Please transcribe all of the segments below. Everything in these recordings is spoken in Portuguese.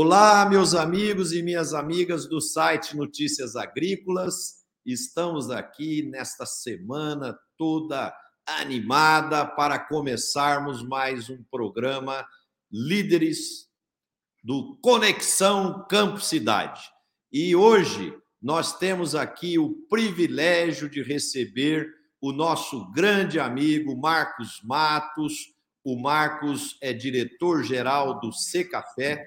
Olá, meus amigos e minhas amigas do site Notícias Agrícolas. Estamos aqui nesta semana toda animada para começarmos mais um programa Líderes do Conexão Campo Cidade. E hoje nós temos aqui o privilégio de receber o nosso grande amigo Marcos Matos. O Marcos é diretor-geral do Café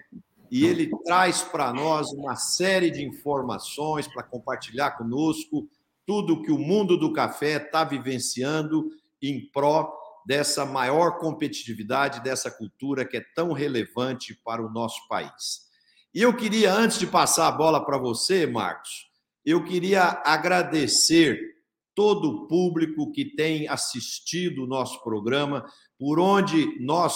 e ele traz para nós uma série de informações para compartilhar conosco tudo que o mundo do café está vivenciando em pró dessa maior competitividade dessa cultura que é tão relevante para o nosso país. E eu queria, antes de passar a bola para você, Marcos, eu queria agradecer todo o público que tem assistido o nosso programa, por onde nós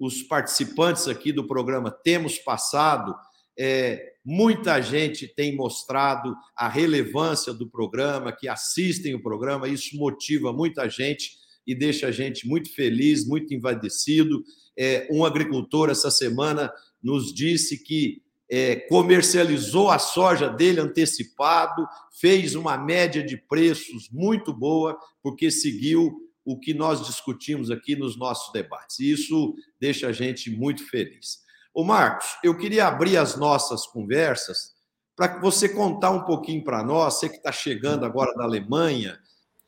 os participantes aqui do programa temos passado, é, muita gente tem mostrado a relevância do programa, que assistem o programa, isso motiva muita gente e deixa a gente muito feliz, muito invadecido. É, um agricultor essa semana nos disse que é, comercializou a soja dele antecipado, fez uma média de preços muito boa, porque seguiu o que nós discutimos aqui nos nossos debates. E isso deixa a gente muito feliz. O Marcos, eu queria abrir as nossas conversas para que você contar um pouquinho para nós, você que está chegando agora da Alemanha,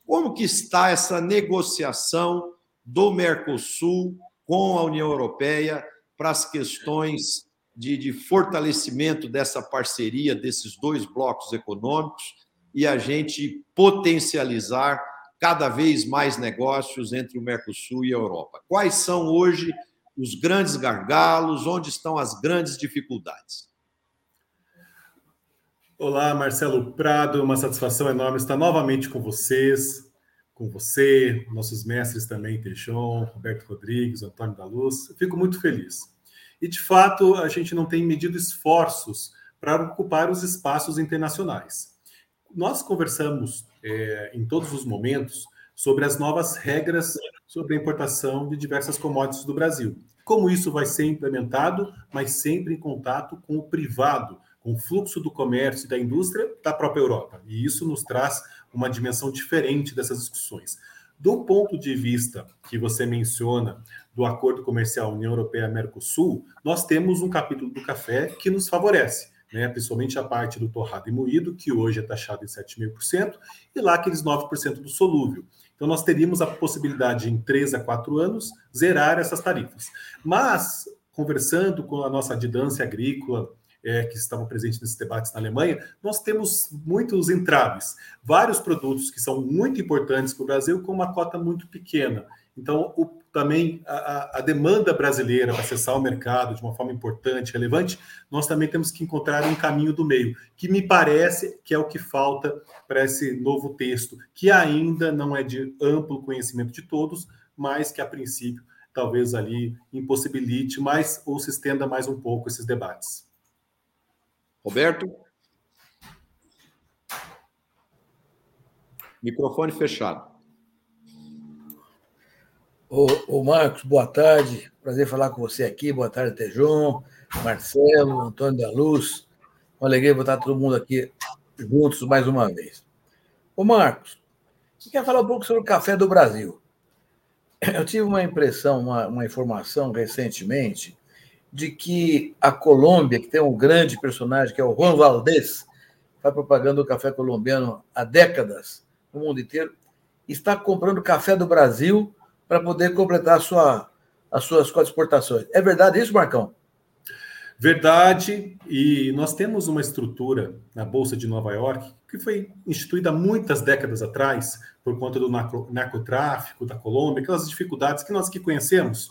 como que está essa negociação do Mercosul com a União Europeia para as questões de, de fortalecimento dessa parceria desses dois blocos econômicos e a gente potencializar cada vez mais negócios entre o Mercosul e a Europa. Quais são hoje os grandes gargalos, onde estão as grandes dificuldades? Olá, Marcelo Prado, uma satisfação enorme estar novamente com vocês, com você, nossos mestres também, Teixão, Roberto Rodrigues, Antônio da Luz. fico muito feliz. E, de fato, a gente não tem medido esforços para ocupar os espaços internacionais. Nós conversamos é, em todos os momentos sobre as novas regras sobre a importação de diversas commodities do Brasil. Como isso vai ser implementado, mas sempre em contato com o privado, com o fluxo do comércio e da indústria da própria Europa. E isso nos traz uma dimensão diferente dessas discussões. Do ponto de vista que você menciona do acordo comercial União Europeia-Mercosul, nós temos um capítulo do café que nos favorece né, principalmente a parte do torrado e moído, que hoje é taxado em 7,5%, e lá aqueles 9% do solúvel. Então, nós teríamos a possibilidade, em 3 a 4 anos, zerar essas tarifas. Mas, conversando com a nossa didância agrícola, é, que estavam presentes nesses debates na Alemanha, nós temos muitos entraves. Vários produtos que são muito importantes para o Brasil, com uma cota muito pequena. Então, o, também a, a, demanda brasileira para acessar o mercado de uma forma importante, relevante, nós também temos que encontrar um caminho do meio, que me parece que é o que falta para esse novo texto, que ainda não é de amplo conhecimento de todos, mas que a princípio talvez ali impossibilite mais ou se estenda mais um pouco esses debates. Roberto? Microfone fechado. Ô, Marcos, boa tarde. Prazer falar com você aqui. Boa tarde, Tejon, Marcelo, Antônio da Luz. Uma alegria botar todo mundo aqui juntos mais uma vez. Ô, Marcos, você quer falar um pouco sobre o café do Brasil? Eu tive uma impressão, uma, uma informação recentemente, de que a Colômbia, que tem um grande personagem, que é o Juan Valdez, faz propaganda do café colombiano há décadas no mundo inteiro, está comprando café do Brasil para poder completar sua, as suas exportações. É verdade isso, Marcão? Verdade, e nós temos uma estrutura na Bolsa de Nova York que foi instituída muitas décadas atrás por conta do narcotráfico da Colômbia, aquelas dificuldades que nós aqui conhecemos.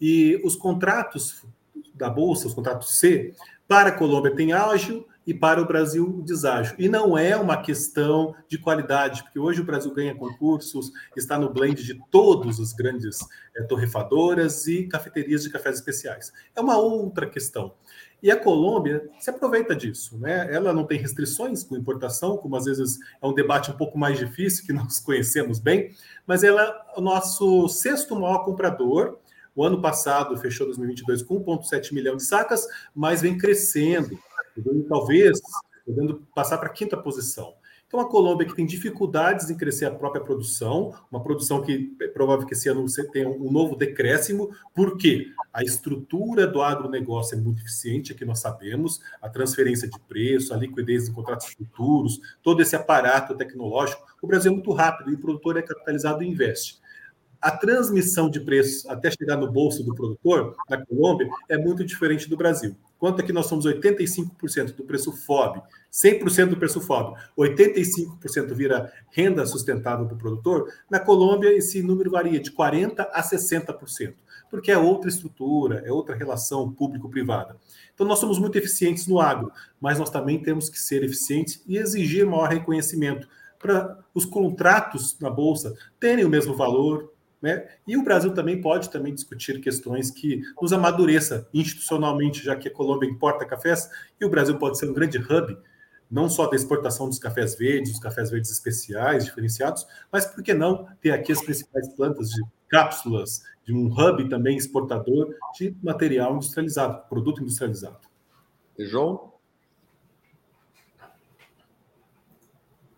E os contratos da Bolsa, os contratos C, para a Colômbia tem ágil e para o Brasil deságio. E não é uma questão de qualidade, porque hoje o Brasil ganha concursos, está no blend de todos os grandes é, torrefadoras e cafeterias de cafés especiais. É uma outra questão. E a Colômbia se aproveita disso, né? Ela não tem restrições com importação, como às vezes é um debate um pouco mais difícil que nós conhecemos bem, mas ela é o nosso sexto maior comprador O ano passado fechou 2022 com 1,7 milhão de sacas, mas vem crescendo, talvez podendo passar para a quinta posição. Então, a Colômbia que tem dificuldades em crescer a própria produção, uma produção que é provável que esse ano você tenha um novo decréscimo, porque a estrutura do agronegócio é muito eficiente, aqui nós sabemos, a transferência de preço, a liquidez de contratos futuros, todo esse aparato tecnológico. O Brasil é muito rápido e o produtor é capitalizado e investe a transmissão de preços até chegar no bolso do produtor, na Colômbia, é muito diferente do Brasil. Quanto aqui nós somos 85% do preço FOB, 100% do preço FOB, 85% vira renda sustentável para o produtor, na Colômbia esse número varia de 40% a 60%, porque é outra estrutura, é outra relação público-privada. Então nós somos muito eficientes no agro, mas nós também temos que ser eficientes e exigir maior reconhecimento para os contratos na bolsa terem o mesmo valor, né? E o Brasil também pode também discutir questões que nos amadureça institucionalmente, já que a Colômbia importa cafés, e o Brasil pode ser um grande hub, não só da exportação dos cafés verdes, dos cafés verdes especiais, diferenciados, mas por que não ter aqui as principais plantas de cápsulas, de um hub também exportador de material industrializado, produto industrializado. E João?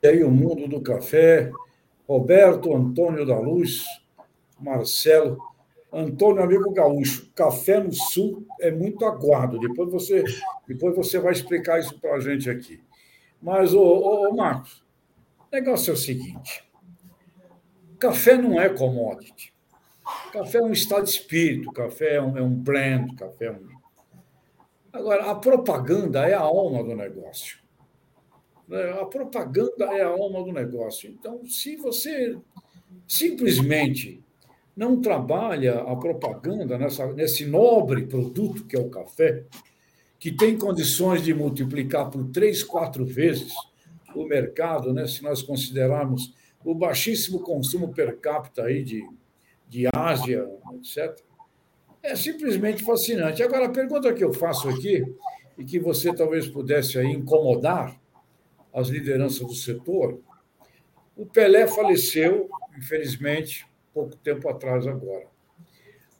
E aí, o mundo do café, Roberto Antônio da Luz, Marcelo. Antônio, amigo gaúcho, café no sul é muito aguardo. Depois você, depois você vai explicar isso para a gente aqui. Mas, ô, ô, ô, Marcos, o negócio é o seguinte: café não é commodity. Café é um estado de espírito, café é um, é um brand, café é um. Agora, a propaganda é a alma do negócio. Né? A propaganda é a alma do negócio. Então, se você simplesmente não trabalha a propaganda nessa, nesse nobre produto que é o café, que tem condições de multiplicar por três, quatro vezes o mercado, né, se nós considerarmos o baixíssimo consumo per capita aí de, de Ásia, etc. É simplesmente fascinante. Agora, a pergunta que eu faço aqui, e que você talvez pudesse aí incomodar as lideranças do setor, o Pelé faleceu, infelizmente, pouco tempo atrás agora.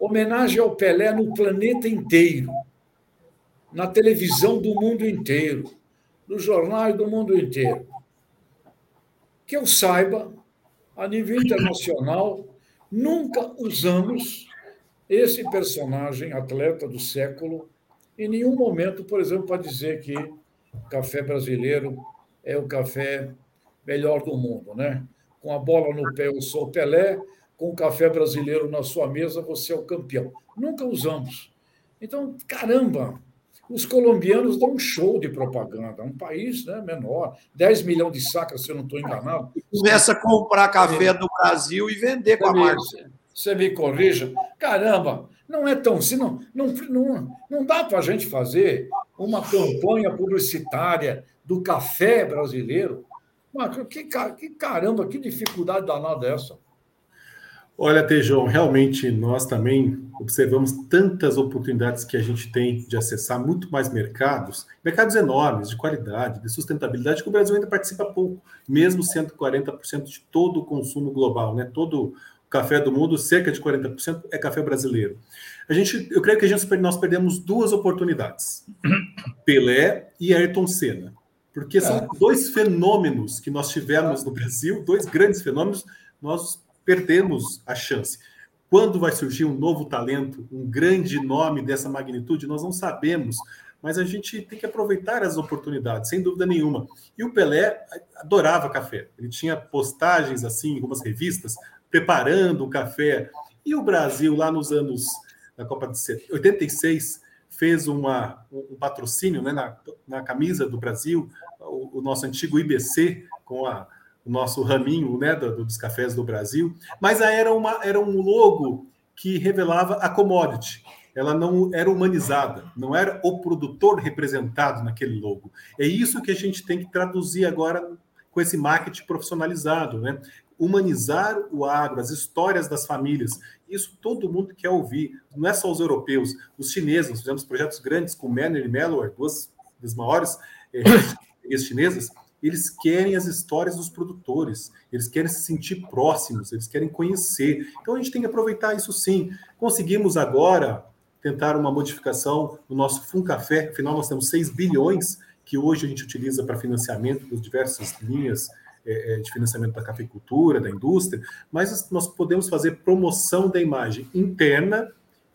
Homenagem ao Pelé no planeta inteiro, na televisão do mundo inteiro, nos jornais do mundo inteiro. Que eu saiba, a nível internacional, nunca usamos esse personagem atleta do século em nenhum momento, por exemplo, para dizer que o café brasileiro é o café melhor do mundo, né? Com a bola no pé, eu sou Pelé, com o café brasileiro na sua mesa, você é o campeão. Nunca usamos. Então, caramba, os colombianos dão um show de propaganda. Um país né, menor, 10 milhões de sacas, se eu não estou enganado. Começa a comprar café do Brasil e vender com a marca. Você me corrija. Caramba, não é tão assim. Não, não, não, não dá para a gente fazer uma campanha publicitária do café brasileiro. Mas que, que caramba, que dificuldade danada é essa? Olha, Tejão, realmente nós também observamos tantas oportunidades que a gente tem de acessar muito mais mercados, mercados enormes, de qualidade, de sustentabilidade, que o Brasil ainda participa pouco, mesmo sendo 40% de todo o consumo global, né? Todo o café do mundo, cerca de 40% é café brasileiro. A gente, eu creio que a gente, nós perdemos duas oportunidades: Pelé e Ayrton Senna. Porque são é. dois fenômenos que nós tivemos no Brasil, dois grandes fenômenos, nós perdemos a chance. Quando vai surgir um novo talento, um grande nome dessa magnitude, nós não sabemos, mas a gente tem que aproveitar as oportunidades, sem dúvida nenhuma. E o Pelé adorava café. Ele tinha postagens assim em algumas revistas preparando o café. E o Brasil lá nos anos da Copa de 86 fez uma, um patrocínio né, na, na camisa do Brasil, o, o nosso antigo IBC com a o nosso raminho né, do, dos cafés do Brasil, mas era, uma, era um logo que revelava a commodity. Ela não era humanizada, não era o produtor representado naquele logo. É isso que a gente tem que traduzir agora com esse marketing profissionalizado, né? Humanizar o agro, as histórias das famílias. Isso todo mundo quer ouvir. Não é só os europeus, os chineses. Nós fizemos projetos grandes com Manner e Mellor, duas das maiores eh, chinesas eles querem as histórias dos produtores, eles querem se sentir próximos, eles querem conhecer. Então a gente tem que aproveitar isso sim. Conseguimos agora tentar uma modificação no nosso Funcafé, afinal nós temos 6 bilhões que hoje a gente utiliza para financiamento das diversas linhas é, é, de financiamento da cafeicultura, da indústria, mas nós podemos fazer promoção da imagem interna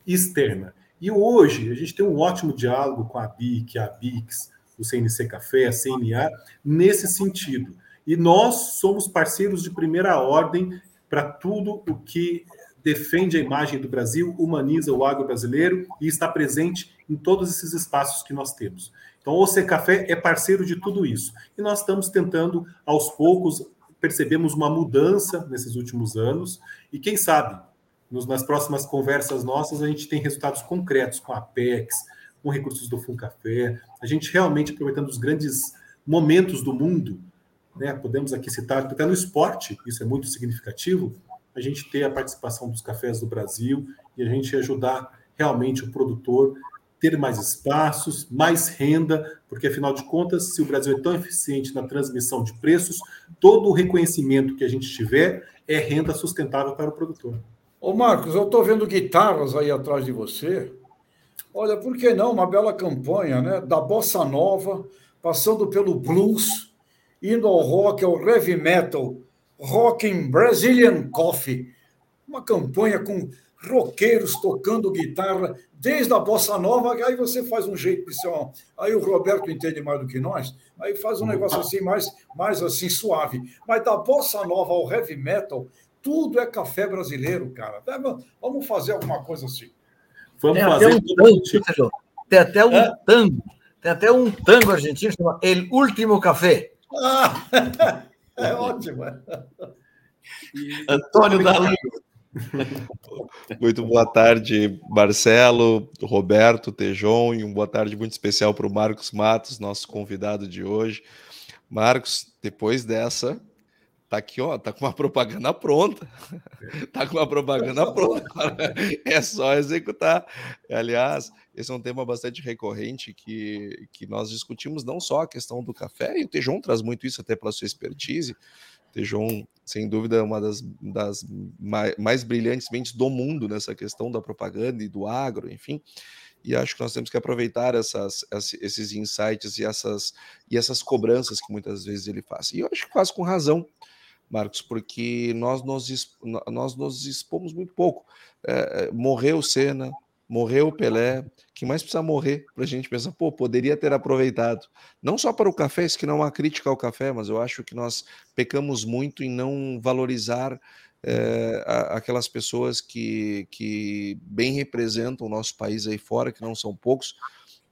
e externa. E hoje a gente tem um ótimo diálogo com a BIC, a BIX, o CNC Café, a CNA, nesse sentido. E nós somos parceiros de primeira ordem para tudo o que defende a imagem do Brasil, humaniza o agro brasileiro e está presente em todos esses espaços que nós temos. Então, o Café é parceiro de tudo isso. E nós estamos tentando, aos poucos, percebemos uma mudança nesses últimos anos, e quem sabe, nos, nas próximas conversas nossas, a gente tem resultados concretos com a Apex, com recursos do Funcafé, a gente realmente aproveitando os grandes momentos do mundo, né? podemos aqui citar, até no esporte, isso é muito significativo, a gente ter a participação dos cafés do Brasil e a gente ajudar realmente o produtor ter mais espaços, mais renda, porque afinal de contas, se o Brasil é tão eficiente na transmissão de preços, todo o reconhecimento que a gente tiver é renda sustentável para o produtor. Ô Marcos, eu estou vendo guitarras aí atrás de você. Olha, por que não uma bela campanha, né? Da bossa nova, passando pelo blues, indo ao rock, ao heavy metal, rocking Brazilian Coffee. Uma campanha com roqueiros tocando guitarra, desde a bossa nova, aí você faz um jeito de ser. Aí o Roberto entende mais do que nós, aí faz um negócio assim mais, mais assim suave. Mas da bossa nova ao heavy metal, tudo é café brasileiro, cara. Vamos fazer alguma coisa assim. Vamos tem fazer até um tango, tem até um é? tango, tem até um tango argentino chama El Último Café. Ah, é ótimo. Antônio da Luz. Muito boa tarde, Marcelo, Roberto, Tejon, e uma boa tarde muito especial para o Marcos Matos, nosso convidado de hoje. Marcos, depois dessa, Tá aqui, ó, tá com uma propaganda pronta. tá com uma propaganda pronta. É só executar. Aliás, esse é um tema bastante recorrente que, que nós discutimos não só a questão do café, e o Tejon traz muito isso até pela sua expertise. Tejon, sem dúvida, é uma das, das mais, mais brilhantes mentes do mundo nessa questão da propaganda e do agro, enfim e acho que nós temos que aproveitar essas, esses insights e essas, e essas cobranças que muitas vezes ele faz. E eu acho que faz com razão, Marcos, porque nós nos, nós nos expomos muito pouco. É, morreu o Senna, morreu o Pelé, que mais precisa morrer para a gente pensar, pô, poderia ter aproveitado. Não só para o café, isso que não é uma crítica ao café, mas eu acho que nós pecamos muito em não valorizar é, aquelas pessoas que, que bem representam o nosso país aí fora, que não são poucos.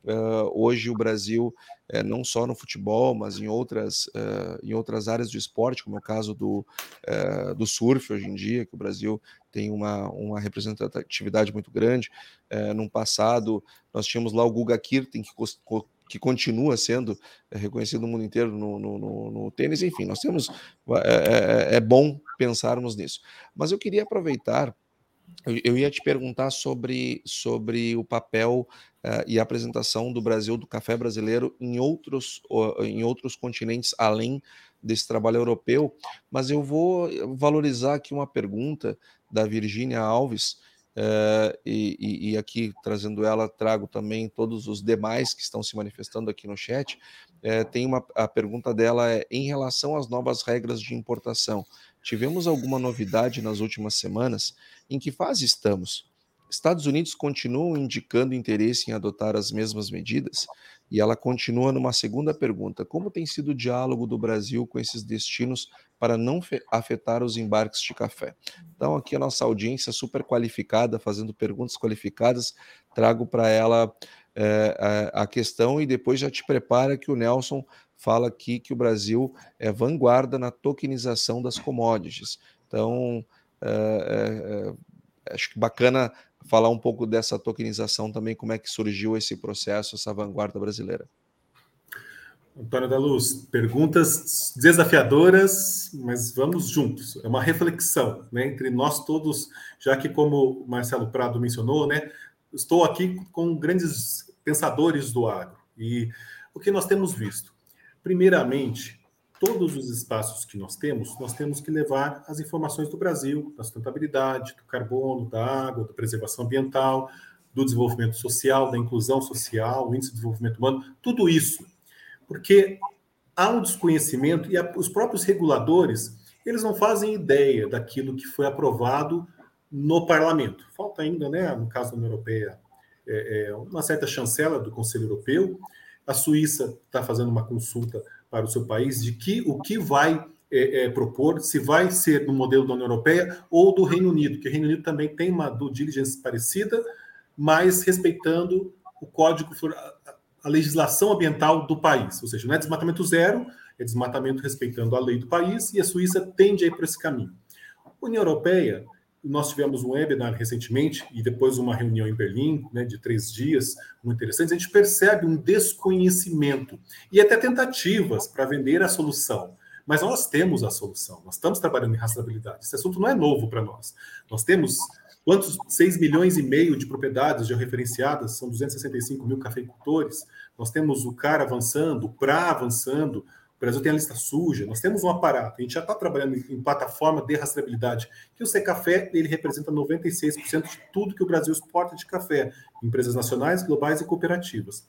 Uh, hoje o Brasil é, não só no futebol, mas em outras, uh, em outras áreas do esporte, como é o caso do, uh, do surf hoje em dia, que o Brasil tem uma, uma representatividade muito grande. Uh, num passado, nós tínhamos lá o Guga Kirten, que, que continua sendo reconhecido no mundo inteiro no, no, no, no tênis. Enfim, nós temos. É, é, é bom pensarmos nisso. Mas eu queria aproveitar eu, ia te perguntar sobre, sobre o papel uh, e a apresentação do Brasil, do café brasileiro, em outros, uh, em outros continentes, além desse trabalho europeu, mas eu vou valorizar aqui uma pergunta da Virgínia Alves, uh, e, e, aqui trazendo ela, trago também todos os demais que estão se manifestando aqui no chat. Tem uma, a pergunta dela é em relação às novas regras de importação. Tivemos alguma novidade nas últimas semanas? Em que fase estamos? Estados Unidos continuam indicando interesse em adotar as mesmas medidas? E ela continua numa segunda pergunta: como tem sido o diálogo do Brasil com esses destinos para não afetar os embarques de café? Então, aqui a nossa audiência super qualificada, fazendo perguntas qualificadas, trago para ela é, a questão e depois já te prepara que o Nelson fala aqui que o Brasil é vanguarda na tokenização das commodities. Então, é, é, acho que bacana falar um pouco dessa tokenização também, como é que surgiu esse processo, essa vanguarda brasileira. Antônio da Luz, perguntas desafiadoras, mas vamos juntos. É uma reflexão né, entre nós todos, já que, como o Marcelo Prado mencionou, né, estou aqui com grandes pensadores do agro. E o que nós temos visto? Primeiramente, todos os espaços que nós temos, nós temos que levar as informações do Brasil, da sustentabilidade, do carbono, da água, da preservação ambiental, do desenvolvimento social, da inclusão social, o índice de desenvolvimento humano, tudo isso. Porque há um desconhecimento e os próprios reguladores, eles não fazem ideia daquilo que foi aprovado no parlamento. Falta ainda, né, no caso da União Europeia, é, é, uma certa chancela do Conselho Europeu. A Suíça está fazendo uma consulta para o seu país de que o que vai é, é, propor, se vai ser no modelo da União Europeia ou do Reino Unido, que o Reino Unido também tem uma due diligence parecida, mas respeitando o código, a legislação ambiental do país. Ou seja, não é desmatamento zero, é desmatamento respeitando a lei do país, e a Suíça tende a ir por esse caminho. A União Europeia nós tivemos um webinar recentemente e depois uma reunião em Berlim, né, de três dias, muito interessante. A gente percebe um desconhecimento e até tentativas para vender a solução. Mas nós temos a solução, nós estamos trabalhando em rastreabilidade. Esse assunto não é novo para nós. Nós temos quantos 6 milhões e meio de propriedades já referenciadas, são 265 mil cafeicultores. Nós temos o CAR avançando, o PRA avançando, Brasil tem a lista suja, nós temos um aparato, a gente já está trabalhando em, plataforma de rastreabilidade, que o Secafé ele representa 96% de tudo que o Brasil exporta de café, empresas nacionais, globais e cooperativas.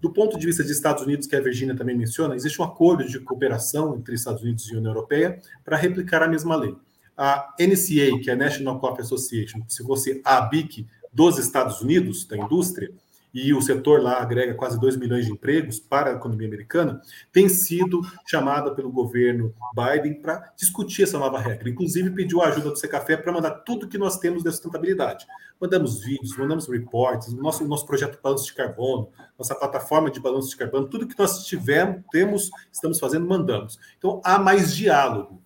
Do ponto de vista de Estados Unidos, que a Virginia também menciona, existe um acordo de cooperação entre Estados Unidos e União Europeia para replicar a mesma lei. A NCA, que é a National Coffee Association, se fosse a BIC dos Estados Unidos, da indústria, e o setor lá agrega quase 2 milhões de empregos para a economia americana, tem sido chamada pelo governo Biden para discutir essa nova regra. Inclusive, pediu a ajuda do Secafé para mandar tudo que nós temos de sustentabilidade. Mandamos vídeos, mandamos reports, nosso, nosso projeto de balanço de carbono, nossa plataforma de balanço de carbono, tudo que nós tivemos, temos, estamos fazendo, mandamos. Então, há mais diálogo.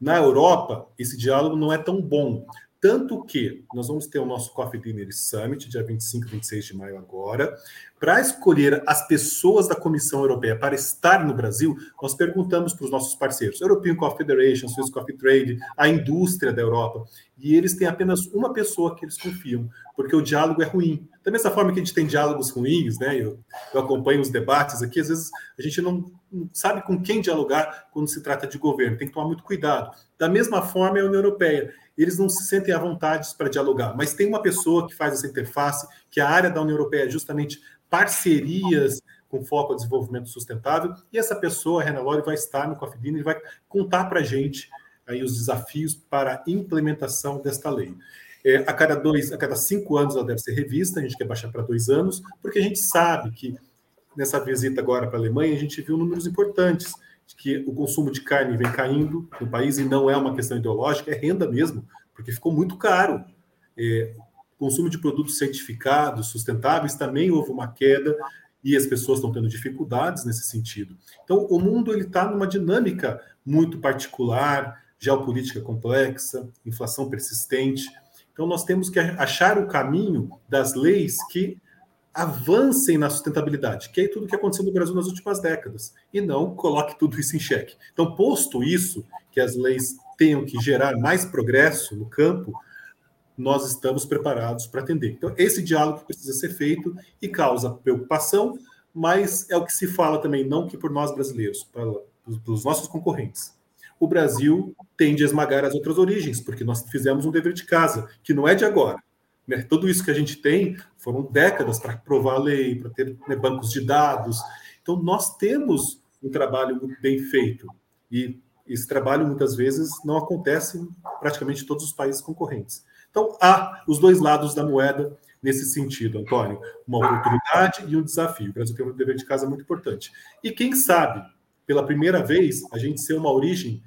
Na Europa, esse diálogo não é tão bom. Tanto que nós vamos ter o nosso Coffee Dinner Summit, dia 25 e 26 de maio agora. Para escolher as pessoas da Comissão Europeia para estar no Brasil, nós perguntamos para os nossos parceiros, European Coffee Federation, Swiss Coffee Trade, a indústria da Europa, e eles têm apenas uma pessoa que eles confiam, porque o diálogo é ruim. Da mesma forma que a gente tem diálogos ruins, né? Eu, eu acompanho os debates aqui, às vezes a gente não, não sabe com quem dialogar quando se trata de governo, tem que tomar muito cuidado. Da mesma forma é a União Europeia eles não se sentem à vontade para dialogar. Mas tem uma pessoa que faz essa interface, que a área da União Europeia é justamente parcerias com foco ao desenvolvimento sustentável, e essa pessoa, a Rena Lore, vai estar no Coffee Dinner e vai contar para a gente aí os desafios para a implementação desta lei. É, a cada dois, a cada cinco anos ela deve ser revista, a gente quer baixar para dois anos, porque a gente sabe que nessa visita agora para a Alemanha a gente viu números importantes de que o consumo de carne vem caindo no país e não é uma questão ideológica, é renda mesmo, porque ficou muito caro. É, consumo de produtos certificados, sustentáveis, também houve uma queda e as pessoas estão tendo dificuldades nesse sentido. Então, o mundo ele está numa dinâmica muito particular, geopolítica complexa, inflação persistente. Então, nós temos que achar o caminho das leis que avancem na sustentabilidade, que é tudo que aconteceu no Brasil nas últimas décadas, e não coloque tudo isso em xeque. Então, posto isso, que as leis tenham que gerar mais progresso no campo, nós estamos preparados para atender. Então, esse diálogo precisa ser feito e causa preocupação, mas é o que se fala também, não que por nós brasileiros, para, os nossos concorrentes. O Brasil tende a esmagar as outras origens, porque nós fizemos um dever de casa, que não é de agora né? Tudo isso que a gente tem foram décadas para aprovar a lei, para ter né, bancos de dados. Então, nós temos um trabalho muito bem feito. E esse trabalho, muitas vezes, não acontece em praticamente todos os países concorrentes. Então, há os dois lados da moeda nesse sentido, Antônio. Uma oportunidade e um desafio. O Brasil tem um dever de casa muito importante. E quem sabe, pela primeira vez, a gente ser uma origem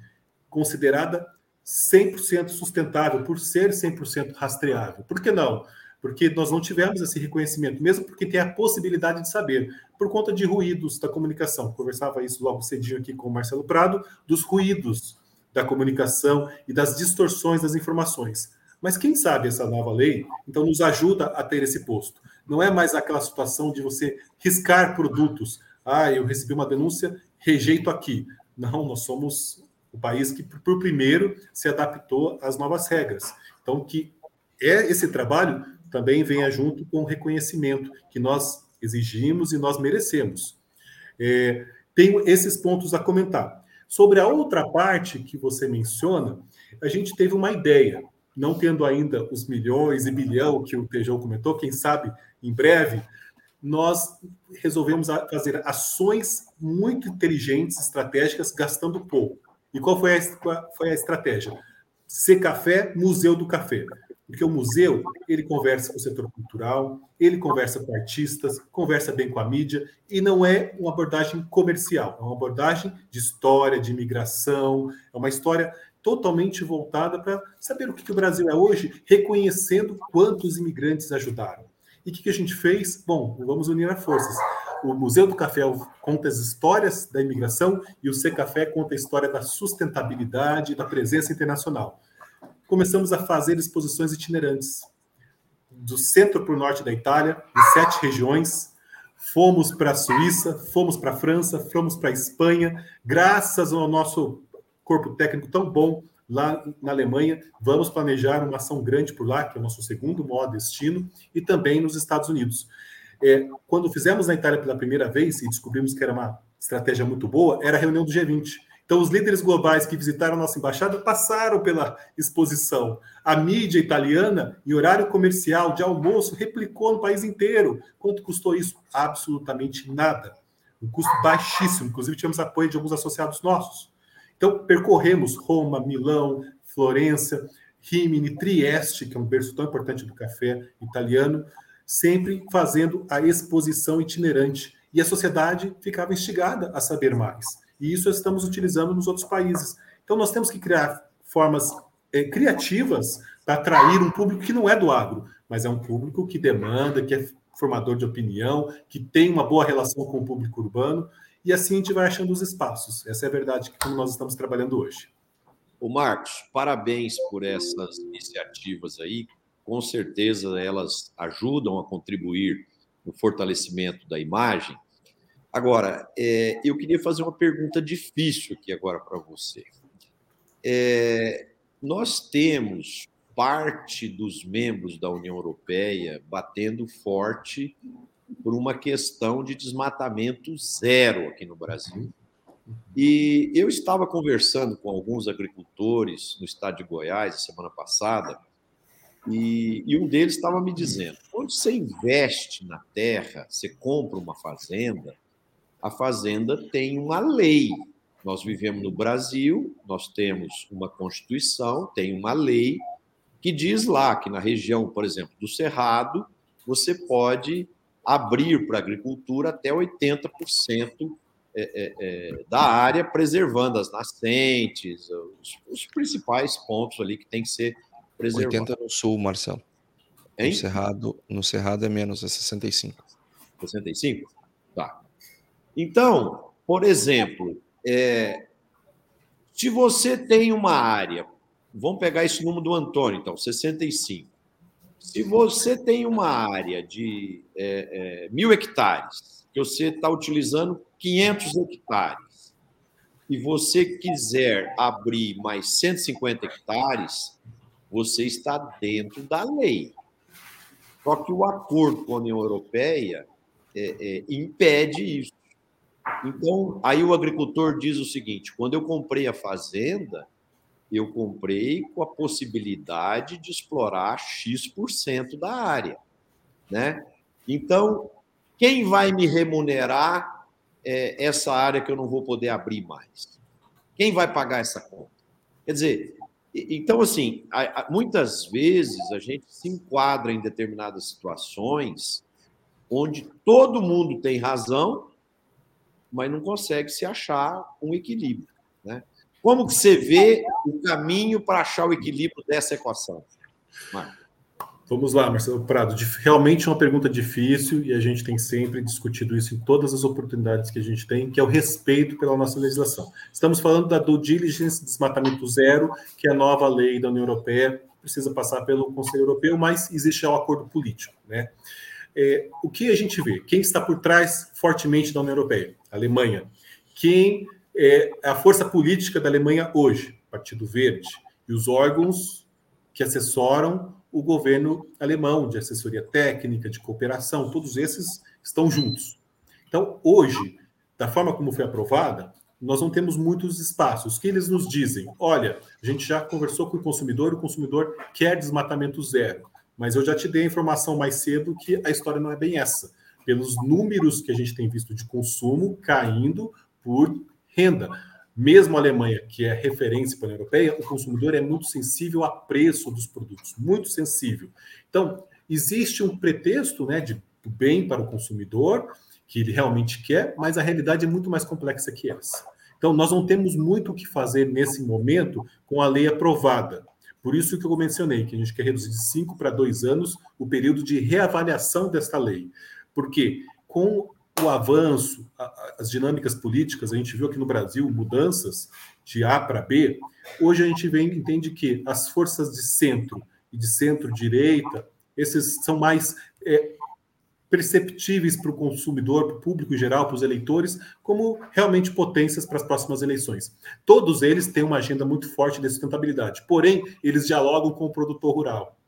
considerada 100% sustentável, por ser 100% rastreável. Por que não? Porque nós não tivemos esse reconhecimento, mesmo porque tem a possibilidade de saber, por conta de ruídos da comunicação. Conversava isso logo cedinho aqui com o Marcelo Prado, dos ruídos da comunicação e das distorções das informações. Mas quem sabe essa nova lei, então, nos ajuda a ter esse posto. Não é mais aquela situação de você riscar produtos. Ah, eu recebi uma denúncia, rejeito aqui. Não, nós somos o país que, por primeiro, se adaptou às novas regras. Então, que é esse trabalho também venha junto com o reconhecimento que nós exigimos e nós merecemos. É, tenho esses pontos a comentar. Sobre a outra parte que você menciona, a gente teve uma ideia, não tendo ainda os milhões e bilhão que o Tejão comentou, quem sabe em breve, nós resolvemos fazer ações muito inteligentes, estratégicas, gastando pouco. E qual foi a, foi a estratégia? Ser Café, Museu do Café. Porque o museu, ele conversa com o setor cultural, ele conversa com artistas, conversa bem com a mídia, e não é uma abordagem comercial, é uma abordagem de história, de imigração, é uma história totalmente voltada para saber o que, que, o Brasil é hoje, reconhecendo quantos imigrantes ajudaram. E o que, que a gente fez? Bom, vamos unir as forças. O Museu do Café conta as histórias da imigração e o C Café conta a história da sustentabilidade e da presença internacional começamos a fazer exposições itinerantes do centro para o norte da Itália, em sete regiões. Fomos para a Suíça, fomos para a França, fomos para a Espanha. Graças ao nosso corpo técnico tão bom lá na Alemanha, vamos planejar uma ação grande por lá, que é o nosso segundo modo destino, e também nos Estados Unidos. É, quando fizemos na Itália pela primeira vez e descobrimos que era uma estratégia muito boa, era a reunião do G20. Então, os líderes globais que visitaram nossa embaixada passaram pela exposição. A mídia italiana, em horário comercial de almoço, replicou no país inteiro. Quanto custou isso? Absolutamente nada. Um custo baixíssimo. Inclusive, tivemos apoio de alguns associados nossos. Então, percorremos Roma, Milão, Florença, Rimini, Trieste, que é um berço tão importante do café italiano, sempre fazendo a exposição itinerante. E a sociedade ficava instigada a saber mais. E isso estamos utilizando nos outros países. Então, nós temos que criar formas é, criativas para atrair um público que não é do agro, mas é um público que demanda, que é formador de opinião, que tem uma boa relação com o público urbano, e assim a gente vai achando os espaços. Essa é a verdade que nós estamos trabalhando hoje. O Marcos, parabéns por essas iniciativas aí. Com certeza elas ajudam a contribuir no fortalecimento da imagem Agora, é, eu queria fazer uma pergunta difícil aqui agora para você. É, nós temos parte dos membros da União Europeia batendo forte por uma questão de desmatamento zero aqui no Brasil. E eu estava conversando com alguns agricultores no estado de Goiás, a semana passada, e, e, um deles estava me dizendo: quando você investe na terra, você compra uma fazenda, a Fazenda tem uma lei. Nós vivemos no Brasil, nós temos uma Constituição, tem uma lei que diz lá que na região, por exemplo, do Cerrado, você pode abrir para a agricultura até 80% é, é, é, da área, preservando as nascentes, os, os, principais pontos ali que tem que ser preservados. 80 no sul, Marcelo. Hein? No Cerrado, no Cerrado é menos, é 65. 65? Tá. Então, por exemplo, é, se você tem uma área, vamos pegar esse número do Antônio, então, 65. Se você tem uma área de é, é, mil hectares, que você está utilizando 500 hectares, e você quiser abrir mais 150 hectares, você está dentro da lei. Só que o acordo com a União Europeia é, é, impede isso. Então, aí o agricultor diz o seguinte: quando eu comprei a fazenda, eu comprei com a possibilidade de explorar X% da área. Né? Então, quem vai me remunerar é, essa área que eu não vou poder abrir mais? Quem vai pagar essa conta? Quer dizer, então, assim, muitas vezes a gente se enquadra em determinadas situações onde todo mundo tem razão mas não consegue se achar um equilíbrio. Né? Como que você vê o caminho para achar o equilíbrio dessa equação? Vamos lá, Marcelo Prado. Realmente é uma pergunta difícil e a gente tem sempre discutido isso em todas as oportunidades que a gente tem, que é o respeito pela nossa legislação. Estamos falando da due diligence desmatamento zero, que é a nova lei da União Europeia, precisa passar pelo Conselho Europeu, mas existe já um acordo político, né? É, o que a gente vê? Quem está por trás fortemente da União Europeia? A Alemanha. Quem é a força política da Alemanha hoje? Partido Verde. E os órgãos que assessoram o governo alemão, de assessoria técnica, de cooperação, todos esses estão juntos. Então, hoje, da forma como foi aprovada, nós não temos muitos espaços. Que eles nos dizem? Olha, a gente já conversou com o consumidor, o consumidor quer desmatamento zero. Mas eu já te dei a informação mais cedo que a história não é bem essa. Pelos números que a gente tem visto de consumo caindo por renda. Mesmo a Alemanha, que é referência para a europeia, o consumidor é muito sensível a preço dos produtos, muito sensível. Então, existe um pretexto né, de bem para o consumidor, que ele realmente quer, mas a realidade é muito mais complexa que essa. Então, nós não temos muito o que fazer nesse momento com a lei aprovada. Por isso que eu mencionei que a gente quer reduzir de cinco para dois anos o período de reavaliação desta lei. Porque com o avanço, as dinâmicas políticas, a gente viu aqui no Brasil mudanças de A para B. Hoje a gente vem, entende que as forças de centro e de centro-direita, esses são mais é, perceptíveis para o consumidor, para o público em geral, para os eleitores, como realmente potências para as próximas eleições. Todos eles têm uma agenda muito forte de sustentabilidade, porém, eles dialogam com o produtor rural.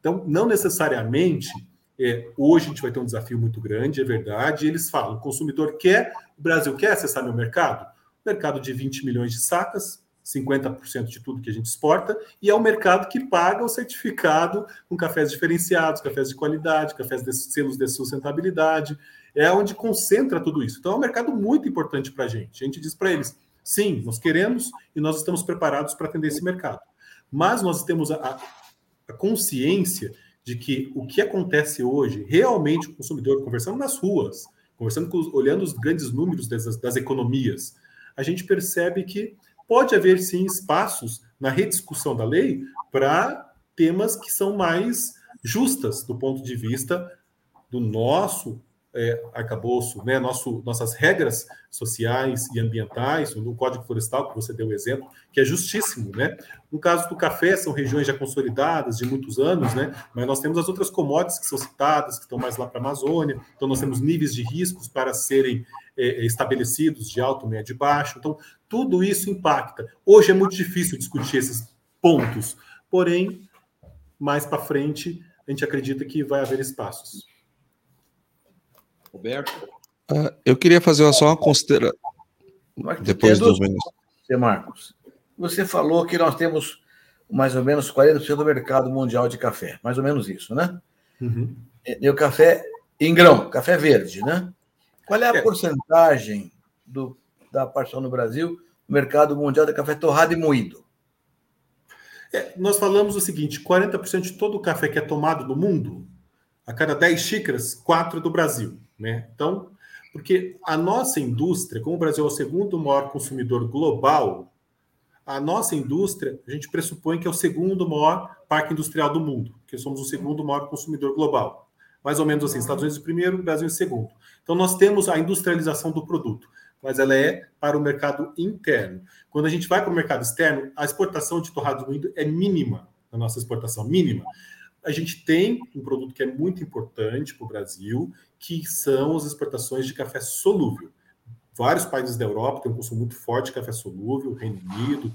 Então, não necessariamente, é, hoje a gente vai ter um desafio muito grande, é verdade, eles falam, o consumidor quer, o Brasil quer acessar meu mercado? Mercado de 20 milhões de sacas, 50% de tudo que a gente exporta, e é o mercado que paga o certificado com cafés diferenciados, cafés de qualidade, cafés de selos de sustentabilidade. É onde concentra tudo isso. Então é um mercado muito importante para a gente. A gente diz para eles: sim, nós queremos e nós estamos preparados para atender esse mercado. Mas nós temos a, a consciência de que o que acontece hoje, realmente o consumidor, conversando nas ruas, conversando com, olhando os grandes números das, das economias, a gente percebe que pode haver sim espaços na rediscussão da lei para temas que são mais justas do ponto de vista do nosso é, arcabouço, né, nosso, nossas regras sociais e ambientais, no Código Florestal, que você deu o exemplo, que é justíssimo. Né? No caso do café, são regiões já consolidadas de muitos anos, né? mas nós temos as outras commodities que são citadas, que estão mais lá para a Amazônia, então nós temos níveis de riscos para serem é, estabelecidos de alto, médio e baixo. Então, tudo isso impacta. Hoje é muito difícil discutir esses pontos, porém, mais para frente, a gente acredita que vai haver espaços. Roberto? Uh, eu queria fazer só uma consideração. Depois do Você, Marcos, você falou que nós temos mais ou menos 40% do mercado mundial de café, mais ou menos isso, né? Uhum. E o café em grão, café verde, né? Qual é a é. porcentagem do, da participação no Brasil no mercado mundial de café torrado e moído? É, nós falamos o seguinte: 40% de todo o café que é tomado no mundo, a cada 10 xícaras, 4 é do Brasil. Né? Então, porque a nossa indústria, como o Brasil é o segundo maior consumidor global, a nossa indústria, a gente pressupõe que é o segundo maior parque industrial do mundo, que somos o segundo maior consumidor global. Mais ou menos assim, Estados Unidos primeiro, Brasil segundo. Então, nós temos a industrialização do produto, mas ela é para o mercado interno. Quando a gente vai para o mercado externo, a exportação de torrado moído é mínima, a nossa exportação mínima a gente tem um produto que é muito importante para o Brasil, que são as exportações de café solúvel. Vários países da Europa têm um consumo muito forte de café solúvel, Reino Unido,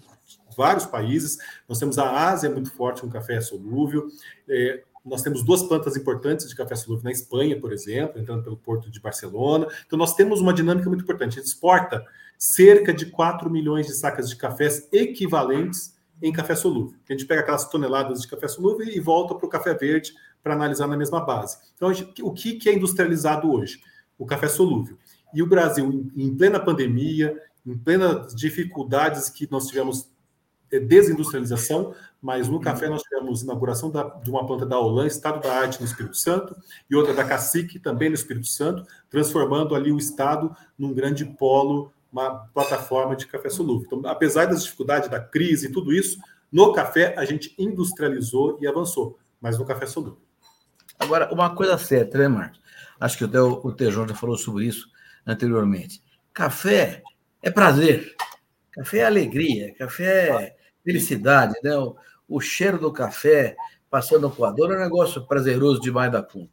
vários países. Nós temos a Ásia muito forte com café solúvel. É, nós temos duas plantas importantes de café solúvel na Espanha, por exemplo, entrando pelo porto de Barcelona. Então, nós temos uma dinâmica muito importante. A gente exporta cerca de 4 milhões de sacas de cafés equivalentes em café solúvel. A gente pega aquelas toneladas de café solúvel e volta para o café verde para analisar na mesma base. Então, gente, o que, que é industrializado hoje? O café solúvel. E o Brasil, em plena pandemia, em plenas dificuldades que nós tivemos é, desindustrialização, mas no café nós tivemos inauguração da, de uma planta da Olan, Estado da Arte no Espírito Santo, e outra da Cacique, também no Espírito Santo, transformando ali o Estado num grande polo uma plataforma de café solúvel. Então, apesar das dificuldades da crise e tudo isso, no café a gente industrializou e avançou, mas no café solúvel. Agora, uma coisa certa, né, Marcos? Acho que até o, Tejão já falou sobre isso anteriormente. Café é prazer, café é alegria, café é felicidade, né? O, o cheiro do café passando no coador é um negócio prazeroso demais da conta.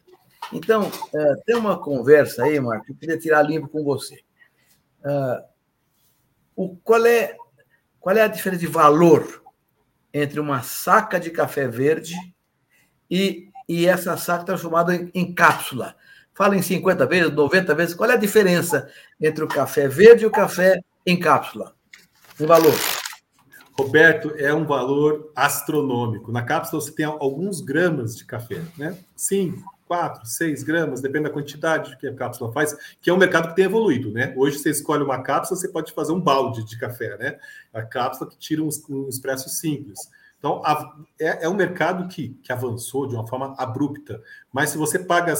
Então, é, tem uma conversa aí, Marcos, que eu queria tirar limpo com você. Uh, o, qual, é, qual é a diferença de valor entre uma saca de café verde e, e essa saca transformada em, em cápsula? Fala em 50 vezes, 90 vezes. Qual é a diferença entre o café verde e o café em cápsula? Em valor? Roberto, é um valor astronômico. Na cápsula você tem alguns gramas de café, né? 5, 4, 6 gramas, depende da quantidade que a cápsula faz, que é um mercado que tem evoluído, né? Hoje você escolhe uma cápsula, você pode fazer um balde de café, né? A cápsula que tira um, um expresso simples. Então, a, é, é, um mercado que, que avançou de uma forma abrupta. Mas se você paga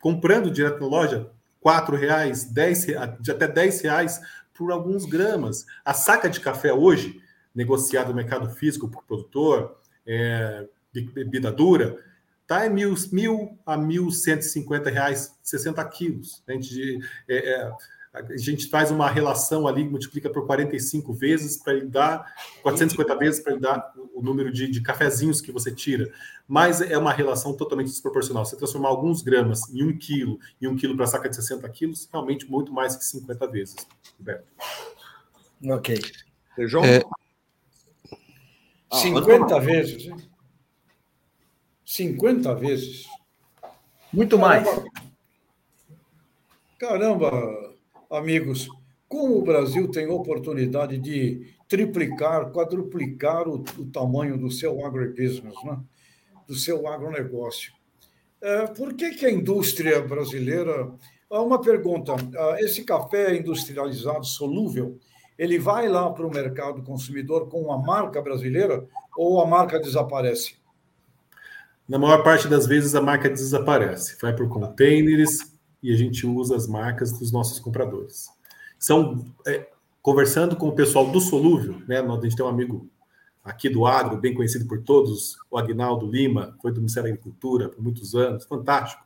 comprando direto na loja, quatro reais, dez, de até 10 reais por alguns gramas. A saca de café hoje, negociada no mercado físico por produtor, é, bebida dura, está em mil, mil a mil cento e cinquenta reais, 60 quilos. A gente, é, é, a gente faz uma relação ali, multiplica por 45 vezes para ele dar, 450 vezes para ele dar o número de, de cafezinhos que você tira. Mas é uma relação totalmente desproporcional. Você transformar alguns gramas em um quilo e um quilo para saca de 60 quilos, realmente muito mais que 50 vezes, Roberto. Ok. João? É... 50 ah, vezes. 50 vezes. Muito mais. Caramba, amigos, como o Brasil tem oportunidade de triplicar, quadruplicar o, o tamanho do seu agribusiness, né? do seu agronegócio. É, por que, que a indústria brasileira. Uma pergunta: ah, esse café industrializado solúvel, ele vai lá para o mercado consumidor com uma marca brasileira ou a marca desaparece? Na maior parte das vezes a marca desaparece, vai por containers e a gente usa as marcas dos nossos compradores. São é, conversando com o pessoal do Solúvel, né? A gente tem um amigo aqui do agro, bem conhecido por todos, o Agnaldo Lima, foi do Ministério da Agricultura por muitos anos, fantástico.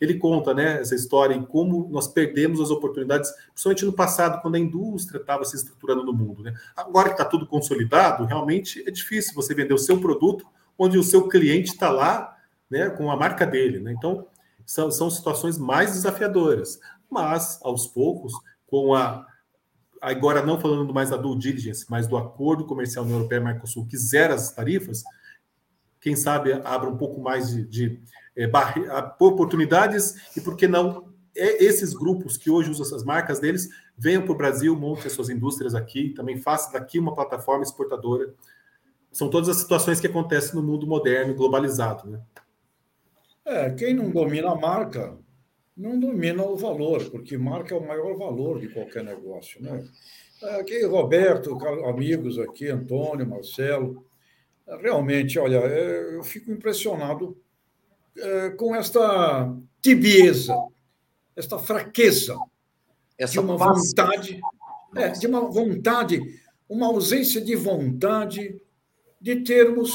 Ele conta né, essa história e como nós perdemos as oportunidades, principalmente no passado, quando a indústria estava se estruturando no mundo. Né? Agora que está tudo consolidado, realmente é difícil você vender o seu produto onde o seu cliente está lá né, com a marca dele. Né? Então, são, são situações mais desafiadoras. Mas, aos poucos, com a. Agora, não falando mais da due diligence, mas do acordo comercial União Europeia-Mercosul, que zera as tarifas, quem sabe abra um pouco mais de, de é, barre, oportunidades e, por que não, é, esses grupos que hoje usam essas marcas deles venham para o Brasil, montem as suas indústrias aqui, também façam daqui uma plataforma exportadora. São todas as situações que acontecem no mundo moderno, globalizado. Né? É, quem não domina a marca não domina o valor, porque marca é o maior valor de qualquer negócio. Né? Aqui, Roberto, amigos aqui, Antônio, Marcelo, realmente, olha, é, eu fico impressionado é, com esta tibieza, esta fraqueza Essa de uma vontade, é, de uma vontade, uma ausência de vontade de termos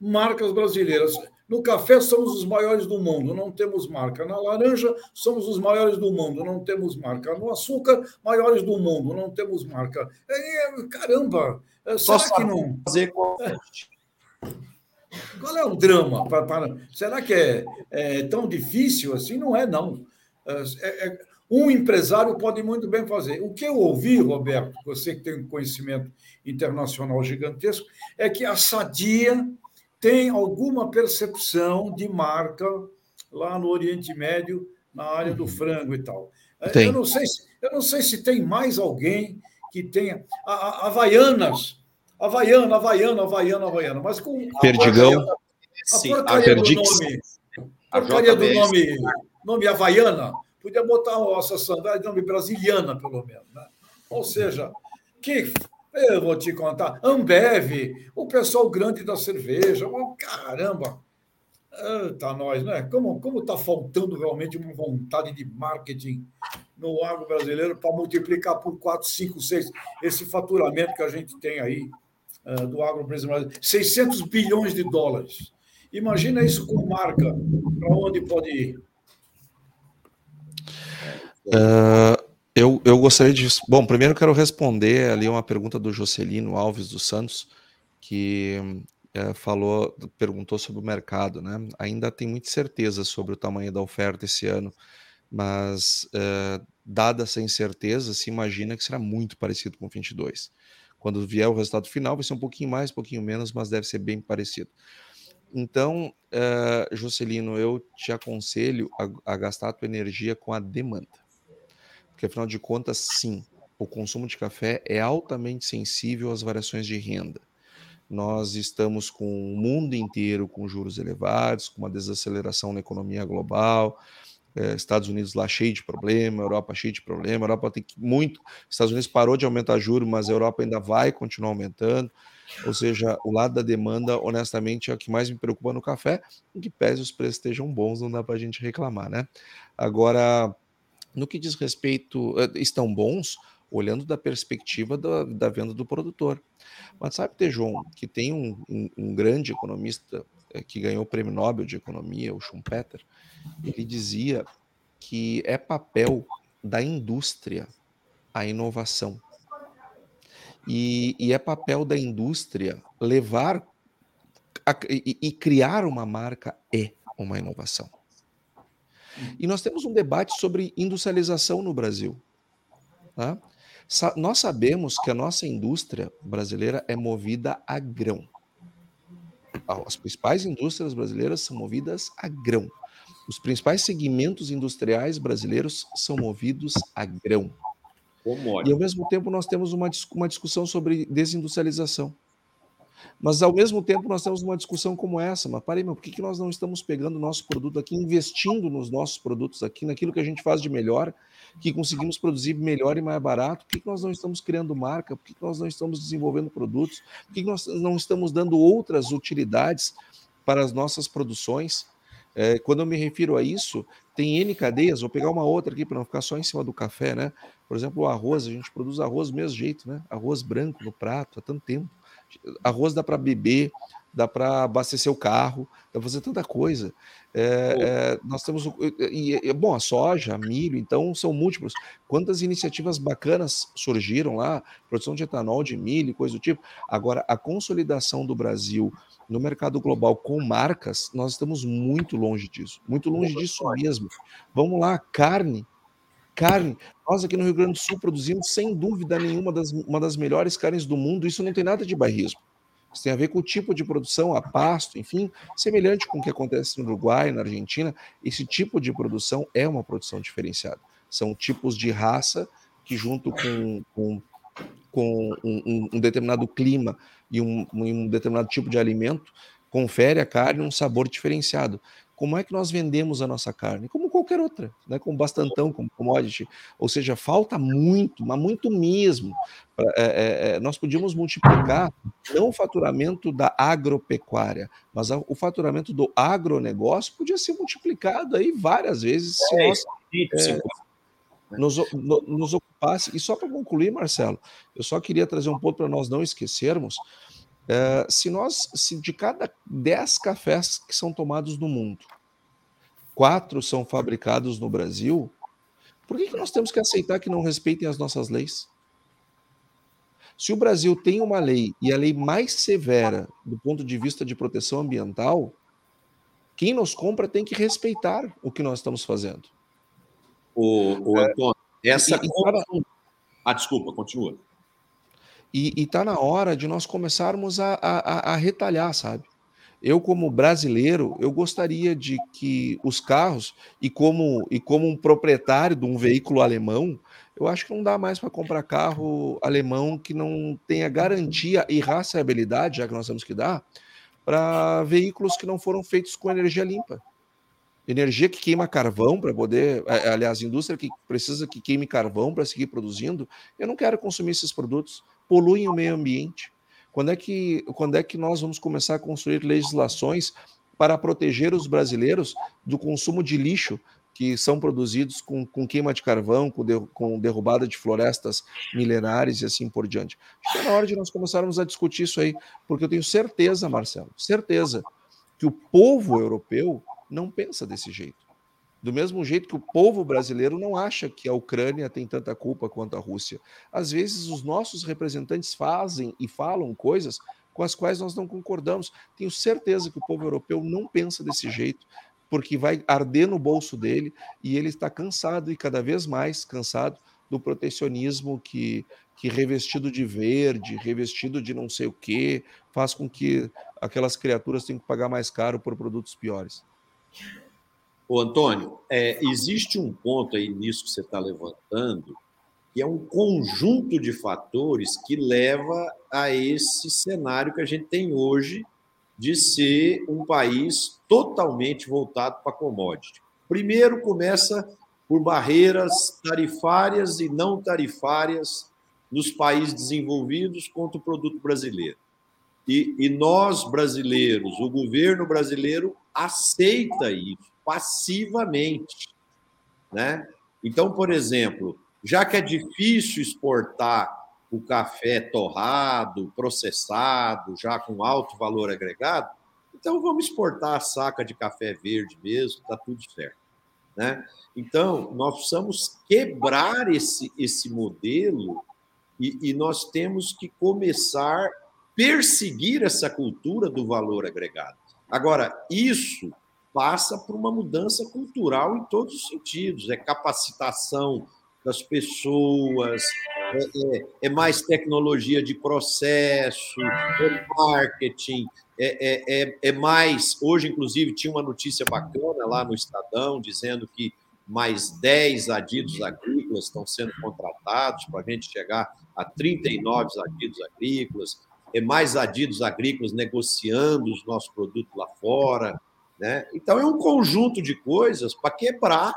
marcas brasileiras. No café somos os maiores do mundo, não temos marca. Na laranja somos os maiores do mundo, não temos marca. No açúcar, maiores do mundo, não temos marca. É, caramba, é, será Só que não? Fazer Qual é o drama? Para, para... Será que é, é, tão difícil assim? Não é, não. É, é, um empresário pode muito bem fazer. O que eu ouvi, Roberto, você que tem um conhecimento internacional gigantesco, é que a Sadia tem alguma percepção de marca lá no Oriente Médio, na área do uhum. frango e tal. Tem. Eu não sei se, eu não sei se tem mais alguém que tenha. A, a, Havaianas, Havaiana, Havaiana, Havaiana, Havaiana, mas com. Perdigão. A porcaria, a do nome. A porcaria do nome, nome Havaiana, podia botar essa sandália brasiliana, pelo menos. Né? Ou seja, que eu vou te contar. Ambev, o pessoal grande da cerveja. Caramba! Tá nós, né? Como como está faltando realmente uma vontade de marketing no agro brasileiro para multiplicar por 4, 5, 6 esse faturamento que a gente tem aí uh, do agro brasileiro. 600 bilhões de dólares. Imagina isso com marca. Para onde pode ir? Uh, eu, eu gostaria de. Bom, primeiro quero responder ali uma pergunta do Jocelino Alves dos Santos, que é, falou, perguntou sobre o mercado, né? Ainda tem muita certeza sobre o tamanho da oferta esse ano, mas é, dada essa incerteza, se imagina que será muito parecido com o 22. Quando vier o resultado final, vai ser um pouquinho mais, um pouquinho menos, mas deve ser bem parecido. Então, é, Jocelino, eu te aconselho a, a gastar a tua energia com a demanda porque afinal de contas, sim, o consumo de café é altamente sensível às variações de renda. Nós estamos com o mundo inteiro com juros elevados, com uma desaceleração na economia global, é, Estados Unidos lá cheio de problema, Europa cheio de problema, Europa tem que muito, Estados Unidos parou de aumentar juros, mas a Europa ainda vai continuar aumentando, ou seja, o lado da demanda, honestamente, é o que mais me preocupa no café, em que pese os preços estejam bons, não dá para a gente reclamar, né? Agora, no que diz respeito, eh, estão bons, olhando da perspectiva da, da venda do produtor. Mas sabe, Tejon, que tem um, um, um grande economista é, que ganhou o prêmio Nobel de Economia, o Schumpeter, ele dizia que é papel da indústria a inovação. E, e é papel da indústria levar a, e, e criar uma marca é uma inovação. E nós temos um debate sobre industrialização no Brasil. Tá? Nós sabemos que a nossa indústria brasileira é movida a grão. As principais indústrias brasileiras são movidas a grão. Os principais segmentos industriais brasileiros são movidos a grão. E ao mesmo tempo nós temos uma, uma discussão sobre desindustrialização. Mas ao mesmo tempo nós temos uma discussão como essa, mas parei, meu, por que, que nós não estamos pegando o nosso produto aqui, investindo nos nossos produtos aqui, naquilo que a gente faz de melhor, que conseguimos produzir melhor e mais barato? Por que, que nós não estamos criando marca? Por que, que nós não estamos desenvolvendo produtos? Por que, que nós não estamos dando outras utilidades para as nossas produções? É, quando eu me refiro a isso, tem N cadeias, vou pegar uma outra aqui para não ficar só em cima do café, né? Por exemplo, o arroz, a gente produz arroz do mesmo jeito, né? Arroz branco no prato há tanto tempo. Arroz dá para beber, dá para abastecer o carro, dá para fazer tanta coisa. É, é, nós temos, e, bom, a soja, milho, então são múltiplos. Quantas iniciativas bacanas surgiram lá, produção de etanol, de milho, coisa do tipo. Agora, a consolidação do Brasil no mercado global com marcas, nós estamos muito longe disso, muito longe disso mesmo. Vamos lá, carne, carne. Nós aqui no Rio Grande do Sul produzimos, sem dúvida nenhuma, das, uma das melhores carnes do mundo. Isso não tem nada de bairrismo. Isso tem a ver com o tipo de produção, a pasto, enfim, semelhante com o que acontece no Uruguai, na Argentina. Esse tipo de produção é uma produção diferenciada. São tipos de raça que, junto com, com, com um, um, determinado clima e um, um determinado tipo de alimento, confere à carne um sabor diferenciado. Como é que nós vendemos a nossa carne? Como qualquer outra, né? como bastantão, como commodity. Ou seja, falta muito, mas muito mesmo. É, é, é, nós podíamos multiplicar não o faturamento da agropecuária, mas o faturamento do agronegócio podia ser multiplicado aí várias vezes se é, nós é, nos, no, nos ocupasse. E só para concluir, Marcelo, eu só queria trazer um ponto para nós não esquecermos Uh, se nós, se de cada 10 cafés que são tomados no mundo, quatro são fabricados no Brasil, por que, que nós temos que aceitar que não respeitem as nossas leis? Se o Brasil tem uma lei e a lei mais severa do ponto de vista de proteção ambiental, quem nos compra tem que respeitar o que nós estamos fazendo. O, o Antônio, essa. E, e, ah, desculpa, continua. E está na hora de nós começarmos a, a, a, retalhar, sabe? Eu, como brasileiro, eu gostaria de que os carros, e como, e como um proprietário de um veículo alemão, eu acho que não dá mais para comprar carro alemão que não tenha garantia e rastreabilidade, já que nós temos que dar, para veículos que não foram feitos com energia limpa. Energia que queima carvão para poder, aliás, indústria que precisa que queime carvão para seguir produzindo. Eu não quero consumir esses produtos poluem o meio ambiente? Quando é que, quando é que nós vamos começar a construir legislações para proteger os brasileiros do consumo de lixo que são produzidos com, com queima de carvão, com, de, com derrubada de florestas milenares e assim por diante? É na hora de nós começarmos a discutir isso aí, porque eu tenho certeza, Marcelo, certeza, que o povo europeu não pensa desse jeito. Do mesmo jeito que o povo brasileiro não acha que a Ucrânia tem tanta culpa quanto a Rússia. Às vezes, os nossos representantes fazem e falam coisas com as quais nós não concordamos. Tenho certeza que o povo europeu não pensa desse jeito, porque vai arder no bolso dele e ele está cansado e cada vez mais cansado do protecionismo que, que revestido de verde, revestido de não sei o que, faz com que aquelas criaturas tenham que pagar mais caro por produtos piores. Ô, Antônio, é, existe um ponto aí nisso que você está levantando que é um conjunto de fatores que leva a esse cenário que a gente tem hoje de ser um país totalmente voltado para commodity. Primeiro começa por barreiras tarifárias e não tarifárias nos países desenvolvidos contra o produto brasileiro. E, e nós, brasileiros, o governo brasileiro aceita isso passivamente. Né? Então, por exemplo, já que é difícil exportar o café torrado, processado, já com alto valor agregado, então vamos exportar a saca de café verde mesmo, está tudo certo. Né? Então, nós precisamos quebrar esse, esse modelo e, e nós temos que começar a perseguir essa cultura do valor agregado. Agora, isso passa por uma mudança cultural em todos os sentidos, é capacitação das pessoas, é, é, é mais tecnologia de processo, é marketing, é, é, é, é mais. Hoje, inclusive, tinha uma notícia bacana lá no Estadão dizendo que mais 10 adidos agrícolas estão sendo contratados para a gente chegar a 39 adidos agrícolas, é mais adidos agrícolas negociando os nossos produtos lá fora. Né? Então, é um conjunto de coisas para quebrar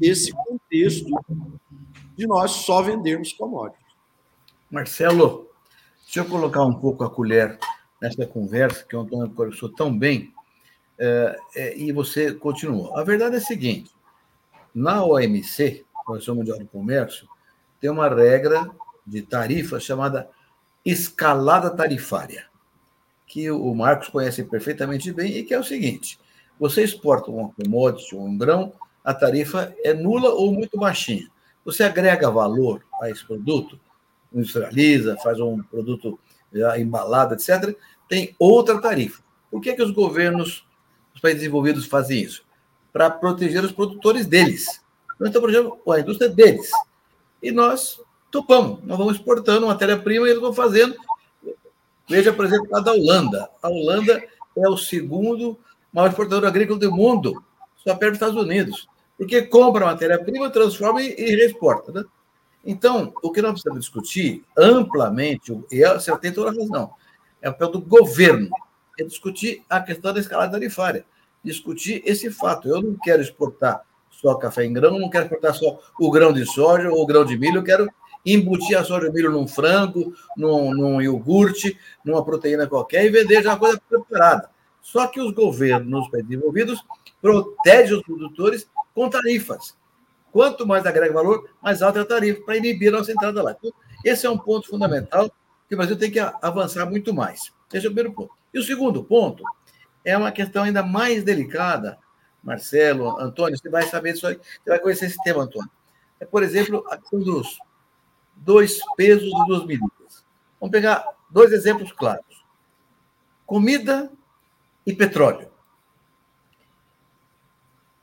esse contexto de nós só vendermos commodities. Marcelo, deixa eu colocar um pouco a colher nessa conversa que o Antônio conversou tão bem, é, é, e você continua. A verdade é a seguinte: na OMC, Organização Mundial do Comércio, tem uma regra de tarifa chamada escalada tarifária, que o Marcos conhece perfeitamente bem, e que é o seguinte: você exporta uma commodity, um grão, a tarifa é nula ou muito baixinha. Você agrega valor a esse produto, industrializa, faz um produto embalado, etc., tem outra tarifa. Por que, que os governos dos países desenvolvidos fazem isso? Para proteger os produtores deles. Nós estamos protegendo a indústria deles. E nós topamos, nós vamos exportando matéria-prima e eles vão fazendo. Veja, por exemplo, a da Holanda. A Holanda é o segundo maior exportador agrícola do mundo, só perto dos Estados Unidos. Porque compra matéria-prima, transforma e, e reexporta. Né? Então, o que nós precisamos discutir amplamente, e é, você tem toda a razão, é o papel do governo, é discutir a questão da escalada tarifária, discutir esse fato. Eu não quero exportar só café em grão, não quero exportar só o grão de soja ou o grão de milho, eu quero embutir a soja e milho num frango, num, num iogurte, numa proteína qualquer e vender já uma coisa preparada. Só que os governos desenvolvidos protegem os produtores com tarifas. Quanto mais agrega valor, mais alta é a tarifa, para inibir a nossa entrada lá. Então, esse é um ponto fundamental que o Brasil tem que avançar muito mais. Esse é o primeiro ponto. E o segundo ponto é uma questão ainda mais delicada. Marcelo, Antônio, você vai saber disso aí, você vai conhecer esse tema, Antônio. É, por exemplo, a questão dos dois pesos e duas medidas. Vamos pegar dois exemplos claros: comida e petróleo.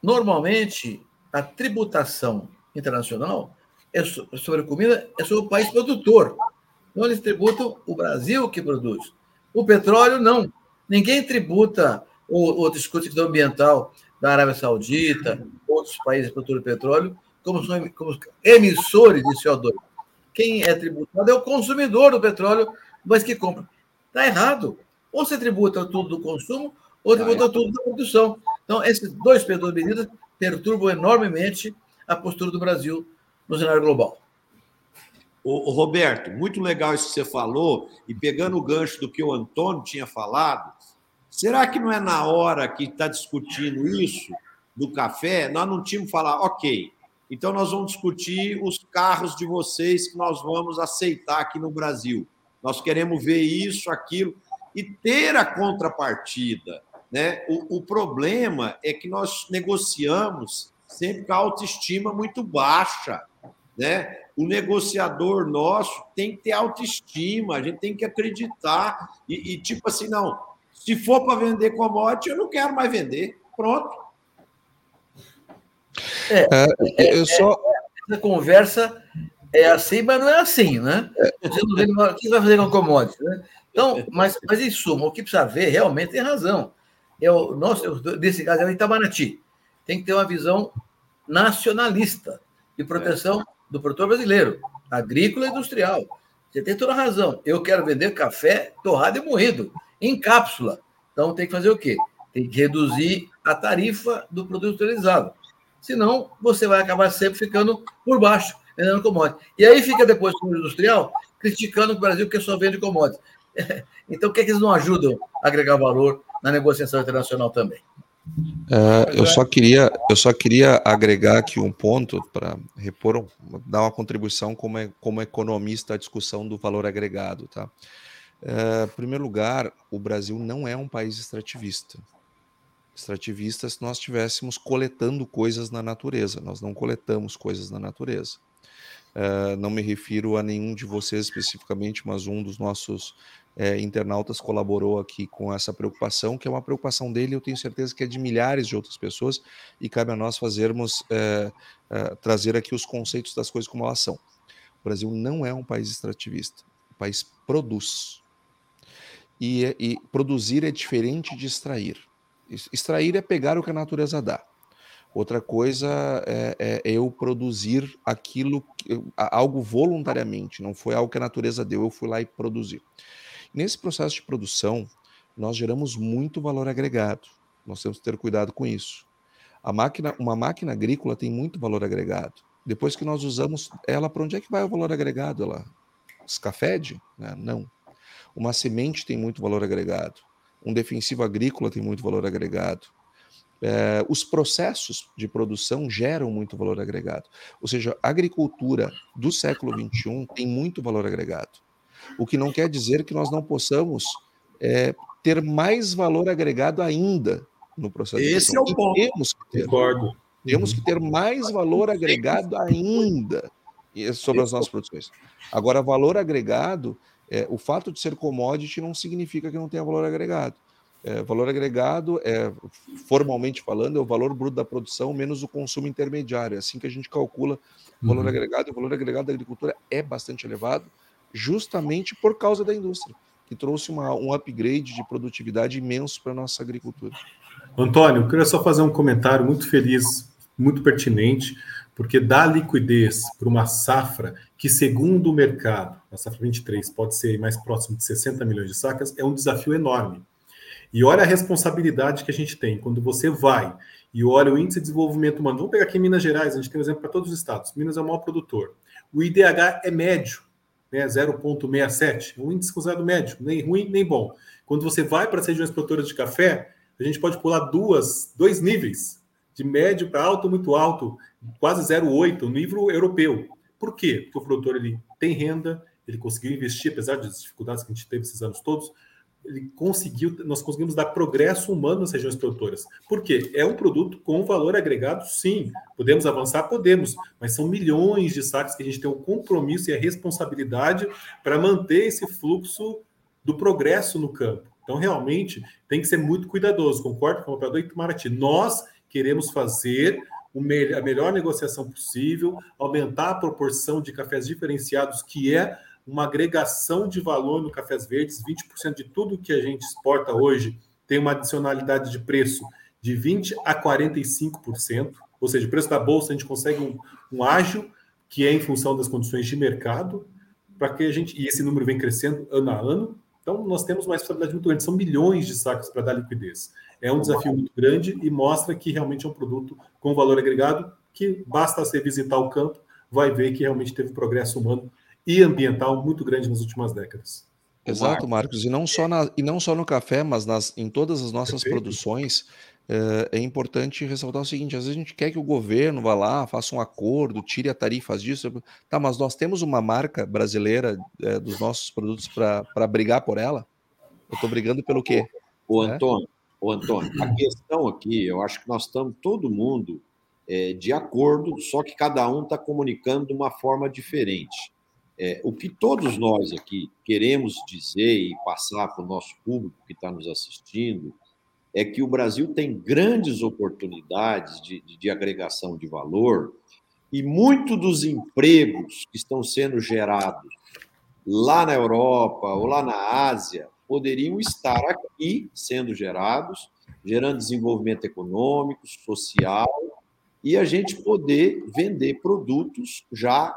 Normalmente, a tributação internacional é sobre a comida, é sobre o país produtor. Então, eles tributam o Brasil que produz. O petróleo, não. Ninguém tributa o, o discurso ambiental da Arábia Saudita, outros países produtores de petróleo, como, são, como emissores de CO2. Quem é tributado é o consumidor do petróleo, mas que compra. Está errado. Ou você tributa tudo do consumo, ou tributa tudo da produção. Então, esses dois pesos medidas perturbam enormemente a postura do Brasil no cenário global. O, Roberto, muito legal isso que você falou, e pegando o gancho do que o Antônio tinha falado, será que não é na hora que está discutindo isso do café, nós não tínhamos que falar, ok, então nós vamos discutir os carros de vocês que nós vamos aceitar aqui no Brasil. Nós queremos ver isso, aquilo, e ter a contrapartida. Né? O, o problema é que nós negociamos sempre com a autoestima muito baixa. Né? O negociador nosso tem que ter autoestima, a gente tem que acreditar. E, e tipo assim, não, se for para vender commodity, eu não quero mais vender. Pronto. É, é, é eu só... É, essa conversa é assim, mas não é assim, né? Você não vê o que vai fazer com commodity, né? Então, mas, mas em suma, o que precisa ver realmente tem razão. Eu, nosso, nesse caso é o Itamaraty. Tem que ter uma visão nacionalista de proteção do produtor brasileiro. agrícola e industrial. Você tem toda a razão. Eu quero vender café torrado e moído, em cápsula. Então tem que fazer o quê? Tem que reduzir a tarifa do produto industrializado. Senão, você vai acabar sempre ficando por baixo, vendendo commodities. E aí fica depois o industrial criticando o Brasil que só vende commodities. Então, por que, é que eles não ajudam a agregar valor na negociação internacional também? É, eu, só queria, eu só queria agregar aqui um ponto para repor, dar uma contribuição como, como economista à discussão do valor agregado. Tá? É, em primeiro lugar, o Brasil não é um país extrativista. Extrativista se nós estivéssemos coletando coisas na natureza, nós não coletamos coisas na natureza. Uh, não me refiro a nenhum de vocês especificamente, mas um dos nossos é, internautas colaborou aqui com essa preocupação, que é uma preocupação dele, eu tenho certeza que é de milhares de outras pessoas, e cabe a nós fazermos, é, é, trazer aqui os conceitos das coisas como elas são. O Brasil não é um país extrativista, o país produz. E, é, e produzir é diferente de extrair. Extrair é pegar o que a natureza dá. Outra coisa é, é, eu produzir aquilo, algo voluntariamente, não foi algo que a natureza deu, eu fui lá e produzi. Nesse processo de produção, nós geramos muito valor agregado. Nós temos que ter cuidado com isso. A máquina, uma máquina agrícola tem muito valor agregado. Depois que nós usamos ela, para onde é que vai o valor agregado? Ela escafede? Né? Não. Uma semente tem muito valor agregado. Um defensivo agrícola tem muito valor agregado. É, os processos de produção geram muito valor agregado. Ou seja, a agricultura do século XXI tem muito valor agregado. O que não quer dizer que nós não possamos é, ter mais valor agregado ainda no processo. Esse é o ponto. Temos que ter. Concordo. Temos que ter mais valor agregado ainda sobre as nossas produções. Agora, valor agregado, é, o fato de ser commodity não significa que não tenha valor agregado. É, valor agregado, é, formalmente falando, é o valor bruto da produção menos o consumo intermediário. É assim que a gente calcula o valor uhum. agregado. O valor agregado da agricultura é bastante elevado justamente por causa da indústria, que trouxe uma, um upgrade de produtividade imenso para a nossa agricultura. Antônio, eu queria só fazer um comentário muito feliz, muito pertinente, porque dar liquidez para uma safra que, segundo o mercado, a safra 23 pode ser mais próximo de 60 milhões de sacas, é um desafio enorme. E olha a responsabilidade que a gente tem. Quando você vai e olha o índice de desenvolvimento humano, vamos pegar aqui Minas Gerais, a gente tem um exemplo para todos os estados. Minas é o maior produtor. O IDH é médio né, 0,67, um índice considerado médio, nem ruim nem bom. Quando você vai para as regiões produtoras de café, a gente pode pular duas, dois níveis, de médio para alto, muito alto, quase 0,8, o nível europeu. Por quê? Porque o produtor ele tem renda, ele conseguiu investir, apesar das dificuldades que a gente teve esses anos todos, ele conseguiu, nós conseguimos dar progresso humano nas regiões produtoras. Por quê? É um produto com valor agregado, sim. Podemos avançar? Podemos, mas são milhões de sacos que a gente tem o compromisso e a responsabilidade para manter esse fluxo do progresso no campo. Então, realmente, tem que ser muito cuidadoso. Concordo com o operador Itamaraty. Nós queremos fazer a melhor negociação possível, aumentar a proporção de cafés diferenciados, que é uma agregação de valor no Cafés Verdes, 20% de tudo que a gente exporta hoje tem uma adicionalidade de preço de 20% a 45%, ou seja, o preço da bolsa a gente consegue um, um que é em função das condições de mercado, para que a gente, e esse número vem crescendo ano a ano, então nós temos uma responsabilidade muito grande, são milhões de sacos para dar liquidez. É um desafio muito grande e mostra que realmente é um produto com valor agregado que basta você visitar o campo, vai ver que realmente teve progresso humano e ambiental muito grande nas últimas décadas. Exato, Marcos. E não só, na, e não só no café, mas nas, em todas as nossas Perfeito. produções. É, é, importante ressaltar o seguinte: às vezes a gente quer que o governo vá lá, faça um acordo, tire a tarifas disso. Tá, mas nós temos uma marca brasileira é, dos nossos produtos para brigar por ela? Eu estou brigando pelo quê? O é? Antônio, o Antônio, a questão aqui, eu acho que nós estamos todo mundo é, de acordo, só que cada um está comunicando de uma forma diferente. É, o que todos nós aqui queremos dizer e passar para o nosso público que está nos assistindo é que o Brasil tem grandes oportunidades de, de, de agregação de valor e muito dos empregos que estão sendo gerados lá na Europa ou lá na Ásia poderiam estar aqui sendo gerados, gerando desenvolvimento econômico, social, e a gente poder vender produtos já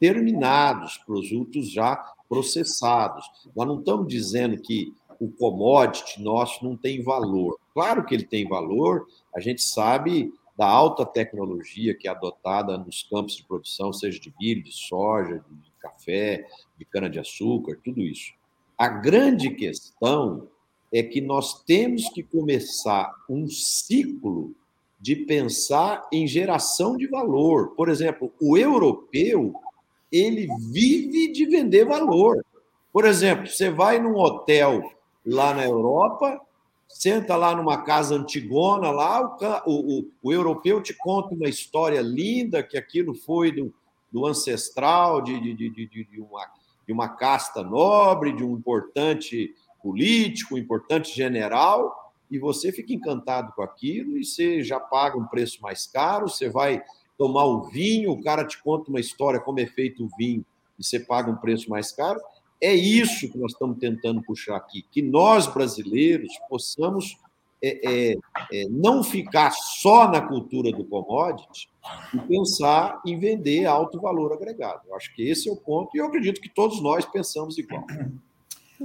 terminados, produtos já processados. Nós não estamos dizendo que o commodity nosso não tem valor. Claro que ele tem valor, a gente sabe da alta tecnologia que é adotada nos campos de produção, seja de milho, de soja, de café, de cana-de-açúcar, tudo isso. A grande questão é que nós temos que começar um ciclo de pensar em geração de valor. Por exemplo, o europeu, ele vive de vender valor. Por exemplo, você vai num hotel lá na Europa, senta lá numa casa antigona, lá o, o, o europeu te conta uma história linda, que aquilo foi do, do ancestral, de, de, de, de, uma, de uma casta nobre, de um importante político, um importante general, e você fica encantado com aquilo e você já paga um preço mais caro, você vai tomar o vinho, o cara te conta uma história como é feito o vinho e você paga um preço mais caro. É isso que nós estamos tentando puxar aqui, que nós brasileiros possamos é, é, é, não ficar só na cultura do commodity e pensar em vender alto valor agregado. Eu acho que esse é o ponto, e eu acredito que todos nós pensamos igual.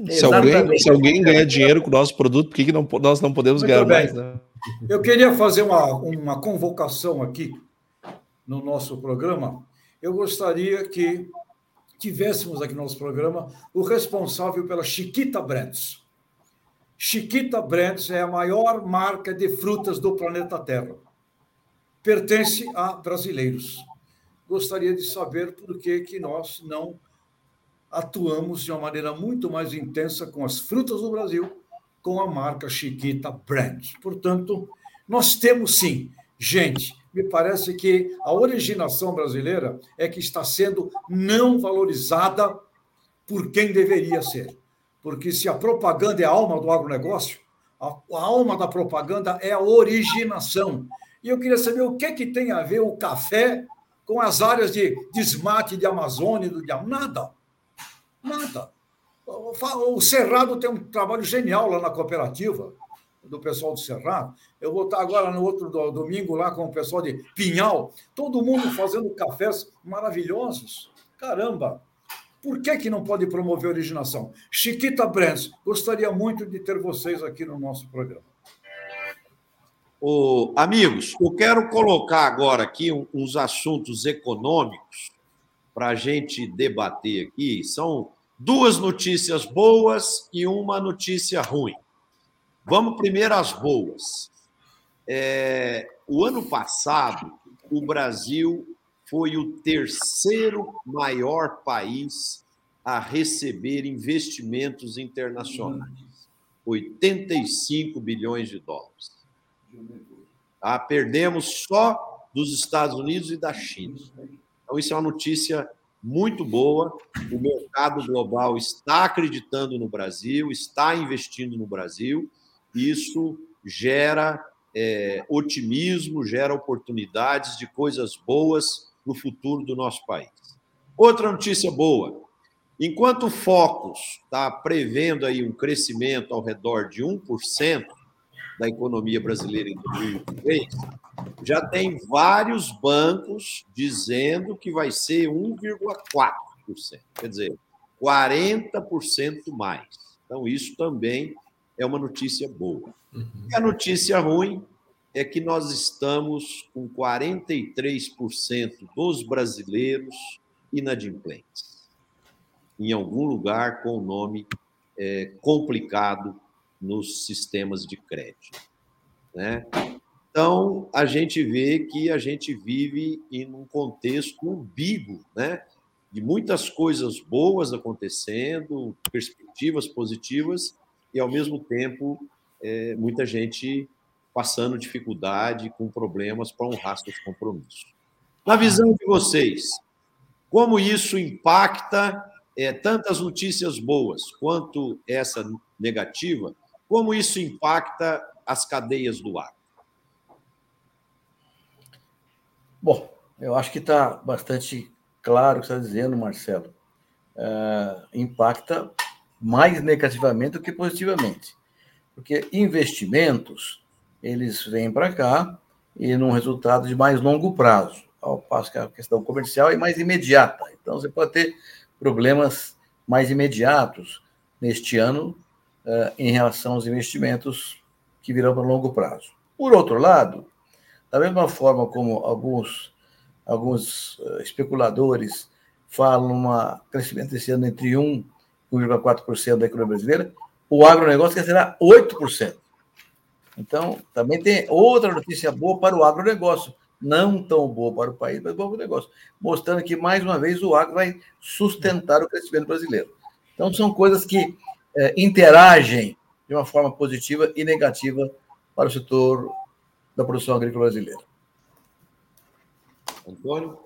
Se alguém, se alguém ganha dinheiro com o nosso produto, por que, que não, nós não podemos Muito ganhar bem. mais? Né? Eu queria fazer uma, uma convocação aqui no nosso programa. Eu gostaria que tivéssemos aqui no nosso programa o responsável pela Chiquita Brands. Chiquita Brands é a maior marca de frutas do planeta Terra. Pertence a brasileiros. Gostaria de saber por que, que nós não atuamos de uma maneira muito mais intensa com as frutas do Brasil, com a marca Chiquita Brand. Portanto, nós temos sim, gente, me parece que a originação brasileira é que está sendo não valorizada por quem deveria ser. Porque se a propaganda é a alma do agronegócio, a, a alma da propaganda é a originação. E eu queria saber o que, que tem a ver o café com as áreas de desmate de Amazônia, do nada. Nada. O Cerrado tem um trabalho genial lá na cooperativa, do pessoal do Cerrado. Eu vou estar agora no outro domingo lá com o pessoal de Pinhal, todo mundo fazendo cafés maravilhosos. Caramba! Por que, que não pode promover originação? Chiquita Brands, gostaria muito de ter vocês aqui no nosso programa. Ô, amigos, eu quero colocar agora aqui uns assuntos econômicos para a gente debater aqui. São duas notícias boas e uma notícia ruim. Vamos primeiro às boas. É, o ano passado, o Brasil foi o terceiro maior país a receber investimentos internacionais 85 bilhões de dólares. Ah, perdemos só dos Estados Unidos e da China. Então, isso é uma notícia muito boa. O mercado global está acreditando no Brasil, está investindo no Brasil. Isso gera é, otimismo, gera oportunidades de coisas boas no futuro do nosso país. Outra notícia boa: enquanto o Focus está prevendo aí um crescimento ao redor de 1% da economia brasileira em 2023, já tem vários bancos dizendo que vai ser 1,4%, quer dizer, 40% mais. Então, isso também é uma notícia boa. Uhum. E a notícia ruim é que nós estamos com 43% dos brasileiros inadimplentes, em algum lugar com o nome é, complicado nos sistemas de crédito. Né? Então, a gente vê que a gente vive em um contexto umbigo, né? de muitas coisas boas acontecendo, perspectivas positivas, e, ao mesmo tempo, é, muita gente passando dificuldade, com problemas para honrar seus compromissos. Na visão de vocês, como isso impacta é, tantas notícias boas quanto essa negativa como isso impacta as cadeias do ar? Bom, eu acho que está bastante claro o que está dizendo, Marcelo. É, impacta mais negativamente do que positivamente. Porque investimentos, eles vêm para cá e num resultado de mais longo prazo. ao passo que a questão comercial é mais imediata. Então, você pode ter problemas mais imediatos neste ano uh, em relação aos investimentos que virão para longo prazo. Por outro lado, da mesma forma como alguns, alguns uh, especuladores falam um crescimento esse ano entre 1 e 1,4% da economia brasileira, o agronegócio será 8%. Então, também tem outra notícia boa para o agronegócio, não tão boa para o país, mas boa para o negócio, mostrando que, mais uma vez, o agro vai sustentar o crescimento brasileiro. Então, são coisas que é, interagem de uma forma positiva e negativa para o setor da produção agrícola brasileira. Antônio?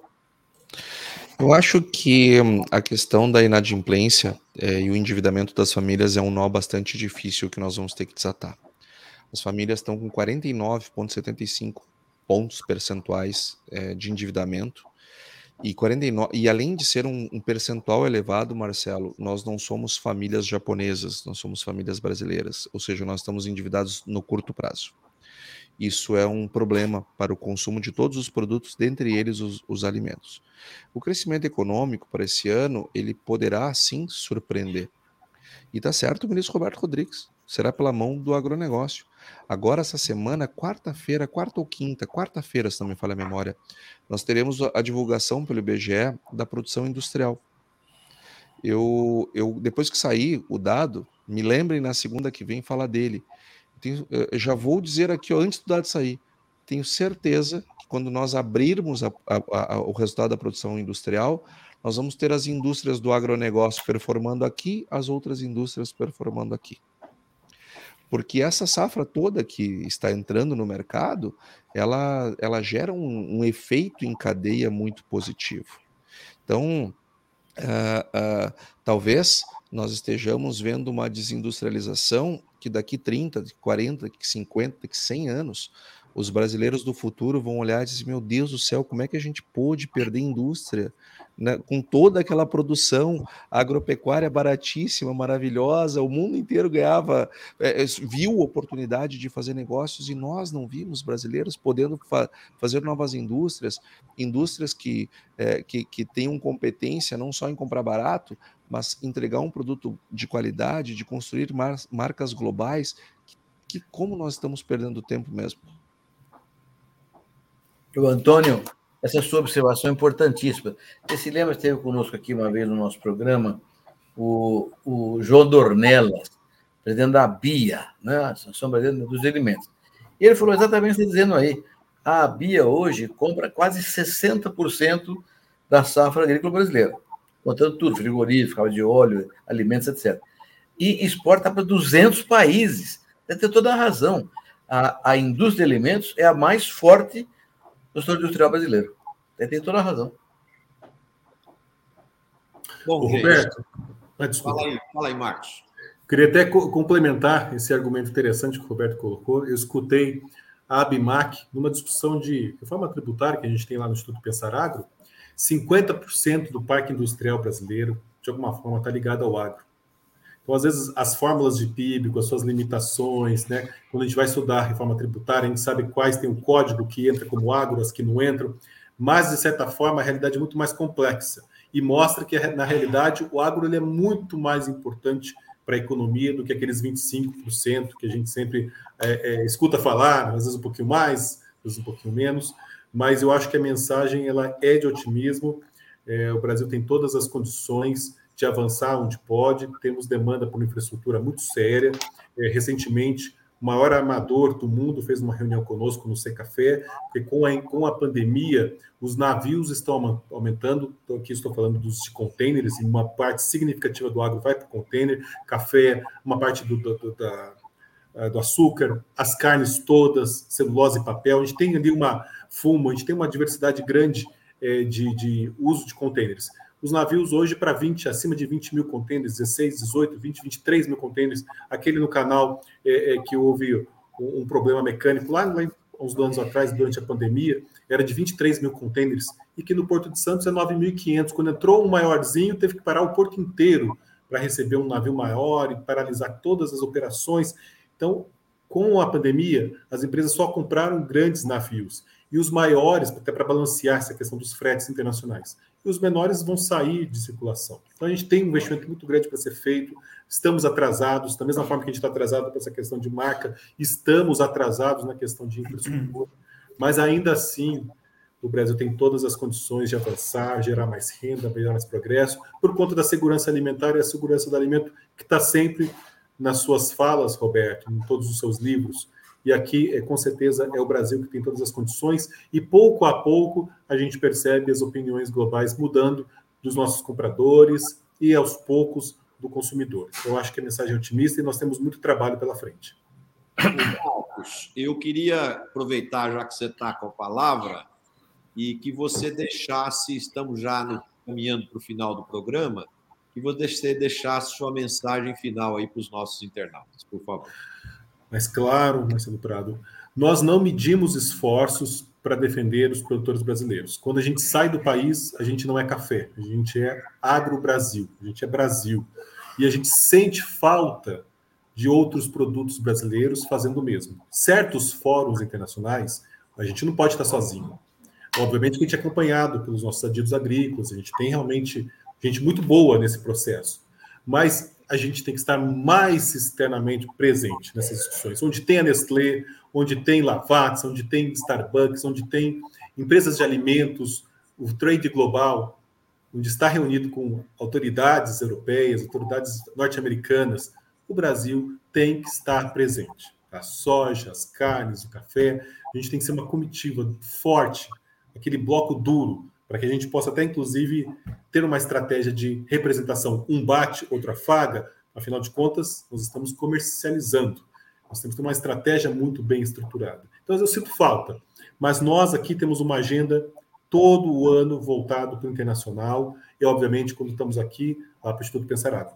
Eu acho que hum, a questão da inadimplência é, e o endividamento das famílias é um nó bastante difícil que nós vamos ter que desatar. As famílias estão com 49,75 pontos percentuais é, de endividamento. E, 49, e além de ser um, um, percentual elevado, Marcelo, nós não somos famílias japonesas, nós somos famílias brasileiras, ou seja, nós estamos endividados no curto prazo. Isso é um problema para o consumo de todos os produtos, dentre eles os, os alimentos. O crescimento econômico para esse ano, ele poderá sim surpreender. E está certo o ministro Roberto Rodrigues, será pela mão do agronegócio. Agora, essa semana, quarta-feira, quarta ou quinta, quarta-feira, se não me falha a memória, nós teremos a divulgação pelo IBGE da produção industrial. Eu, eu depois que sair o dado, me lembrem na segunda que vem falar dele. Tenho, já vou dizer aqui, ó, antes do dado sair, tenho certeza que quando nós abrirmos a, a, a, o resultado da produção industrial, nós vamos ter as indústrias do agronegócio performando aqui, as outras indústrias performando aqui porque essa safra toda que está entrando no mercado, ela, ela gera um, um efeito em cadeia muito positivo. Então, uh, talvez nós estejamos vendo uma desindustrialização que daqui 30, 40, 50, 100 anos, os brasileiros do futuro vão olhar e dizer: meu Deus do céu, como é que a gente pôde perder indústria? Né, com toda aquela produção agropecuária baratíssima, maravilhosa, o mundo inteiro ganhava, é, viu oportunidade de fazer negócios e nós não vimos brasileiros podendo fa fazer novas indústrias, indústrias que, é, que, que tenham competência não só em comprar barato, mas entregar um produto de qualidade, de construir mar marcas globais, que, que como nós estamos perdendo tempo mesmo. O Antônio, essa sua observação é importantíssima. Você se lembra, esteve conosco aqui uma vez no nosso programa, o, o João Dornelas, presidente da BIA, né, Associação Brasileira dos Alimentos. E ele falou exatamente o que está dizendo aí. A BIA hoje compra quase 60% da safra agrícola brasileira, contando tudo, frigorífico, de óleo, alimentos, etc. E exporta para 200 países. Deve ter toda a razão. A, a indústria de alimentos é a mais forte do setor industrial brasileiro. Ele tem toda a razão. Bom, Roberto, fala aí, fala aí, Marcos. Queria até complementar esse argumento interessante que o Roberto colocou. Eu escutei a Abimac numa discussão de reforma tributária que a gente tem lá no Instituto Pensar Agro. 50% do parque industrial brasileiro, de alguma forma, está ligado ao agro. Então, às vezes, as fórmulas de PIB, com as suas limitações, né? Quando a gente vai estudar a reforma tributária, a gente sabe quais tem o código que entra como agro, as que não entram, mas, de certa forma, a realidade é muito mais complexa e mostra que, na realidade, o agro ele é muito mais importante para a economia do que aqueles 25% que a gente sempre é, é, escuta falar, às vezes um pouquinho mais, às vezes um pouquinho menos, mas eu acho que a mensagem ela é de otimismo. É, o Brasil tem todas as condições de avançar onde pode, temos demanda por infraestrutura muito séria. É, recentemente, o maior armador do mundo fez uma reunião conosco no Secafé, porque com a, com a pandemia, os navios estão aumentando. Então, aqui estou falando dos containers, e uma parte significativa do agro vai para o container, café, uma parte do, do, da, do açúcar, as carnes todas, celulose e papel. A gente tem ali uma fumo, a gente tem uma diversidade grande é, de, de uso de containers os navios hoje para 20, acima de 20 mil contêineres, 16, 18, 20, 23 mil contêineres. Aquele no canal é, é, que houve um, um, problema mecânico lá, lá uns anos atrás, durante a pandemia, era de 23 mil contêineres, e que no Porto de Santos é 9.500. Quando entrou um maiorzinho, teve que parar o porto inteiro para receber um navio maior e paralisar todas as operações. Então, com a pandemia, as empresas só compraram grandes navios. e os maiores, até para balancear essa questão dos fretes internacionais. E os menores vão sair de circulação. Então a gente tem um investimento muito grande para ser feito, estamos atrasados, da mesma forma que a gente está atrasado para essa questão de marca, estamos atrasados na questão de infraestrutura, mas ainda assim o Brasil tem todas as condições de avançar, gerar mais renda, gerar mais progresso, por conta da segurança alimentar e a segurança do alimento, que está sempre nas suas falas, Roberto, em todos os seus livros. E aqui, é, com certeza, é o Brasil que tem todas as condições, e pouco a pouco a gente percebe as opiniões globais mudando dos nossos compradores e, aos poucos, do consumidor. Eu acho que a mensagem é otimista e nós temos muito trabalho pela frente. Marcos, eu queria aproveitar, já que você está com a palavra, e que você deixasse, estamos já no, caminhando para o final do programa, que você deixasse sua mensagem final aí para os nossos internautas, por favor. Mas claro, Marcelo Prado, nós não medimos esforços para defender os produtores brasileiros. Quando a gente sai do país, a gente não é café, a gente é agro-Brasil, a gente é Brasil. E a gente sente falta de outros produtos brasileiros fazendo o mesmo. Certos fóruns internacionais, a gente não pode estar sozinho. Obviamente que a gente é acompanhado pelos nossos adidos agrícolas, a gente tem realmente gente muito boa nesse processo, mas a gente tem que estar mais externamente presente nessas discussões, onde tem a Nestlé, onde tem Lavazza, onde tem Starbucks, onde tem empresas de alimentos, o trade global, onde está reunido com autoridades europeias, autoridades norte-americanas, o Brasil tem que estar presente. A soja, as carnes, o café, a gente tem que ser uma comitiva forte aquele bloco duro, para que a gente possa até, inclusive, ter uma estratégia de representação, um bate, outra faga, afinal de contas, nós estamos comercializando. Nós temos que ter uma estratégia muito bem estruturada. Então, eu sinto falta, mas nós aqui temos uma agenda todo o ano voltado para o internacional, e, obviamente, quando estamos aqui, lá para o Instituto Pensarado.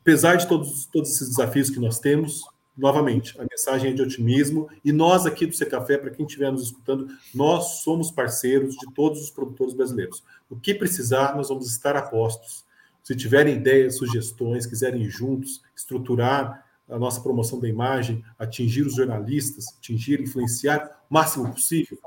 Apesar de todos, todos esses desafios que nós temos, novamente, a mensagem é de otimismo e nós aqui do Secafé, para quem estiver nos escutando, nós somos parceiros de todos os produtores brasileiros. O que precisar, nós vamos estar a postos. Se tiverem ideias, sugestões, quiserem ir juntos, estruturar a nossa promoção da imagem, atingir os jornalistas, atingir, influenciar o máximo possível,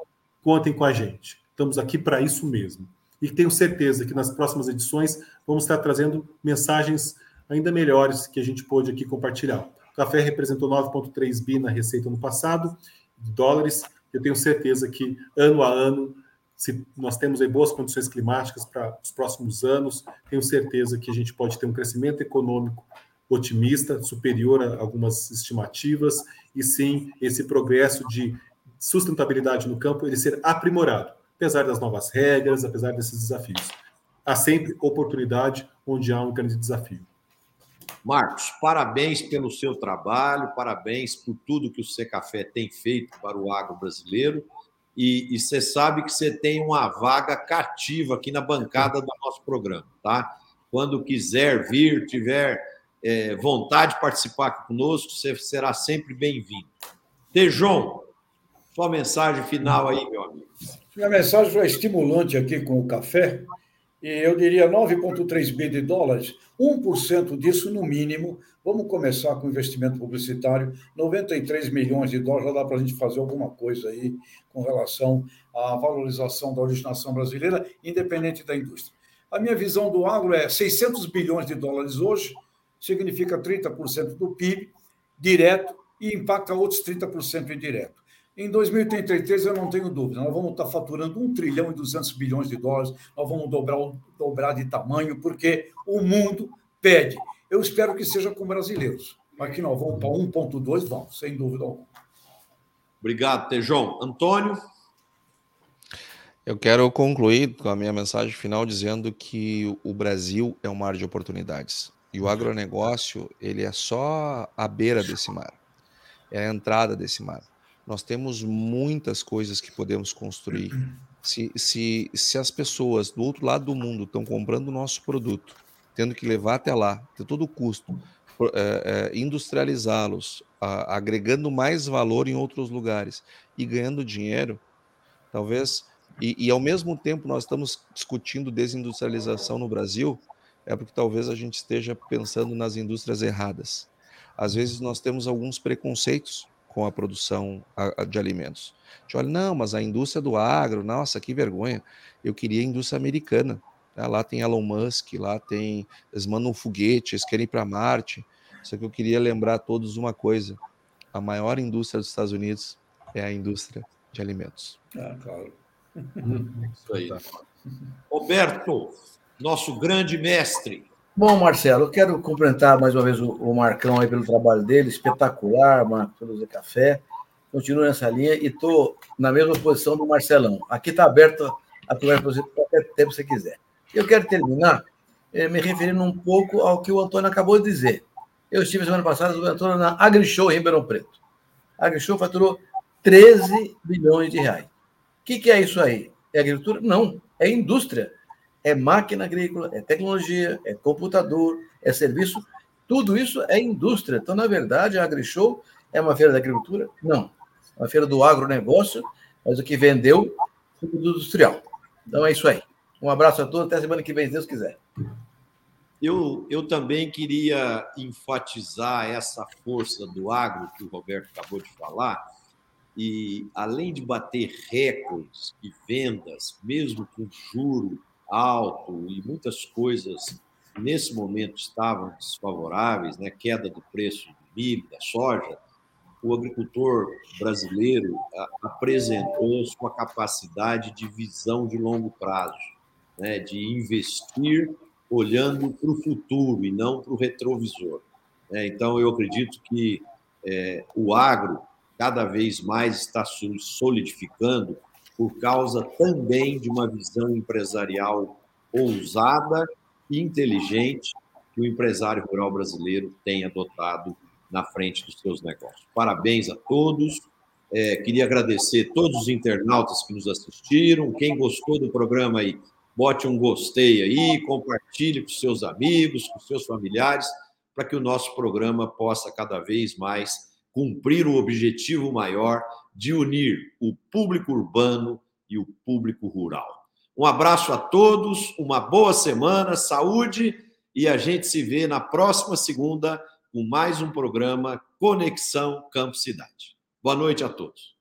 contem com a gente. Estamos aqui para isso mesmo. E tenho certeza que nas próximas edições vamos estar trazendo mensagens ainda melhores que a gente pôde aqui compartilhar. O café representou 9,3 bi na receita no passado, dólares. Eu tenho certeza que ano a ano, se nós temos boas condições climáticas para os próximos anos, tenho certeza que a gente pode ter um crescimento econômico otimista, superior a algumas estimativas, e sim esse progresso de sustentabilidade no campo ele ser aprimorado, apesar das novas regras, apesar desses desafios. Há sempre oportunidade onde há um grande desafio. Marcos, parabéns pelo seu trabalho, parabéns por tudo que o Secafé tem feito para o agro brasileiro. E, você sabe que você tem uma vaga cativa aqui na bancada do nosso programa, tá? Quando quiser vir, tiver é, vontade de participar conosco, você será sempre bem-vindo. Tejon, sua mensagem final aí, meu amigo. Minha mensagem foi estimulante aqui com o café e eu diria 9,3 bi de dólares, 1% disso no mínimo. Vamos começar com investimento publicitário, 93 milhões de dólares, já dá para a gente fazer alguma coisa aí com relação à valorização da originação brasileira, independente da indústria. A minha visão do agro é 600 bilhões de dólares hoje, significa 30% do PIB direto e impacta outros 30% indireto. Em 2033, eu não tenho dúvida, nós vamos estar faturando 1 trilhão e 200 bilhões de dólares, nós vamos dobrar, dobrar de tamanho, porque o mundo pede. Eu espero que seja com brasileiros, mas que nós vamos para 1,2, vamos, sem dúvida alguma. Obrigado, Tejão. Antônio? Eu quero concluir com a minha mensagem final dizendo que o Brasil é um mar de oportunidades. E o agronegócio, ele é só a beira desse mar. É a entrada desse mar. Nós temos muitas coisas que podemos construir. Se, se, se as pessoas do outro lado do mundo estão comprando o nosso produto, tendo que levar até lá, ter todo o custo, é, é, industrializá-los, agregando mais valor em outros lugares e ganhando dinheiro, talvez. E, e, ao mesmo tempo nós estamos discutindo desindustrialização no Brasil, é porque talvez a gente esteja pensando nas indústrias erradas. Às vezes nós temos alguns preconceitos com a produção de alimentos. A gente olha, não, mas a indústria do agro, nossa, que vergonha. Eu queria a indústria americana. Né? Lá tem Elon Musk, lá tem. Eles mandam um foguete, eles querem ir para Marte. Só que eu queria lembrar a todos uma coisa: a maior indústria dos Estados Unidos é a indústria de alimentos. Ah, claro. Isso aí. Roberto, nosso grande mestre. Bom, Marcelo, eu quero cumprimentar mais uma vez o, o Marcão aí pelo trabalho dele, espetacular, Marco, pelo Zé Café. Continuo nessa linha e estou na mesma posição do Marcelão. Aqui está aberto a conversa para você qualquer tempo você quiser. Eu quero terminar eh, me referindo um pouco ao que o Antônio acabou de dizer. Eu estive semana passada, o Antônio, na AgriShow em Ribeirão Preto. A AgriShow faturou 13 bilhões de reais. O que, que é isso aí? É agricultura? Não, é indústria. É máquina agrícola, é tecnologia, é computador, é serviço. Tudo isso é indústria. Então, na verdade, a AgriShow é uma feira da agricultura? Não. É uma feira do agronegócio, mas o que vendeu foi industrial. Então é isso aí. Um abraço a todos, até semana que vem, se Deus quiser. Eu, eu também queria enfatizar essa força do agro que o Roberto acabou de falar. E além de bater recordes de vendas, mesmo com juro alto e muitas coisas nesse momento estavam desfavoráveis, né? queda do preço do milho, da soja, o agricultor brasileiro apresentou sua capacidade de visão de longo prazo né, de investir olhando para o futuro e não para o retrovisor. Né? Então, eu acredito que é, o agro cada vez mais está solidificando por causa também de uma visão empresarial ousada e inteligente que o empresário rural brasileiro tem adotado na frente dos seus negócios. Parabéns a todos. É, queria agradecer todos os internautas que nos assistiram. Quem gostou do programa aí, bote um gostei aí, compartilhe com seus amigos, com seus familiares, para que o nosso programa possa cada vez mais cumprir o objetivo maior de unir o público urbano e o público rural. Um abraço a todos, uma boa semana, saúde e a gente se vê na próxima segunda com mais um programa Conexão Campo Cidade. Boa noite a todos.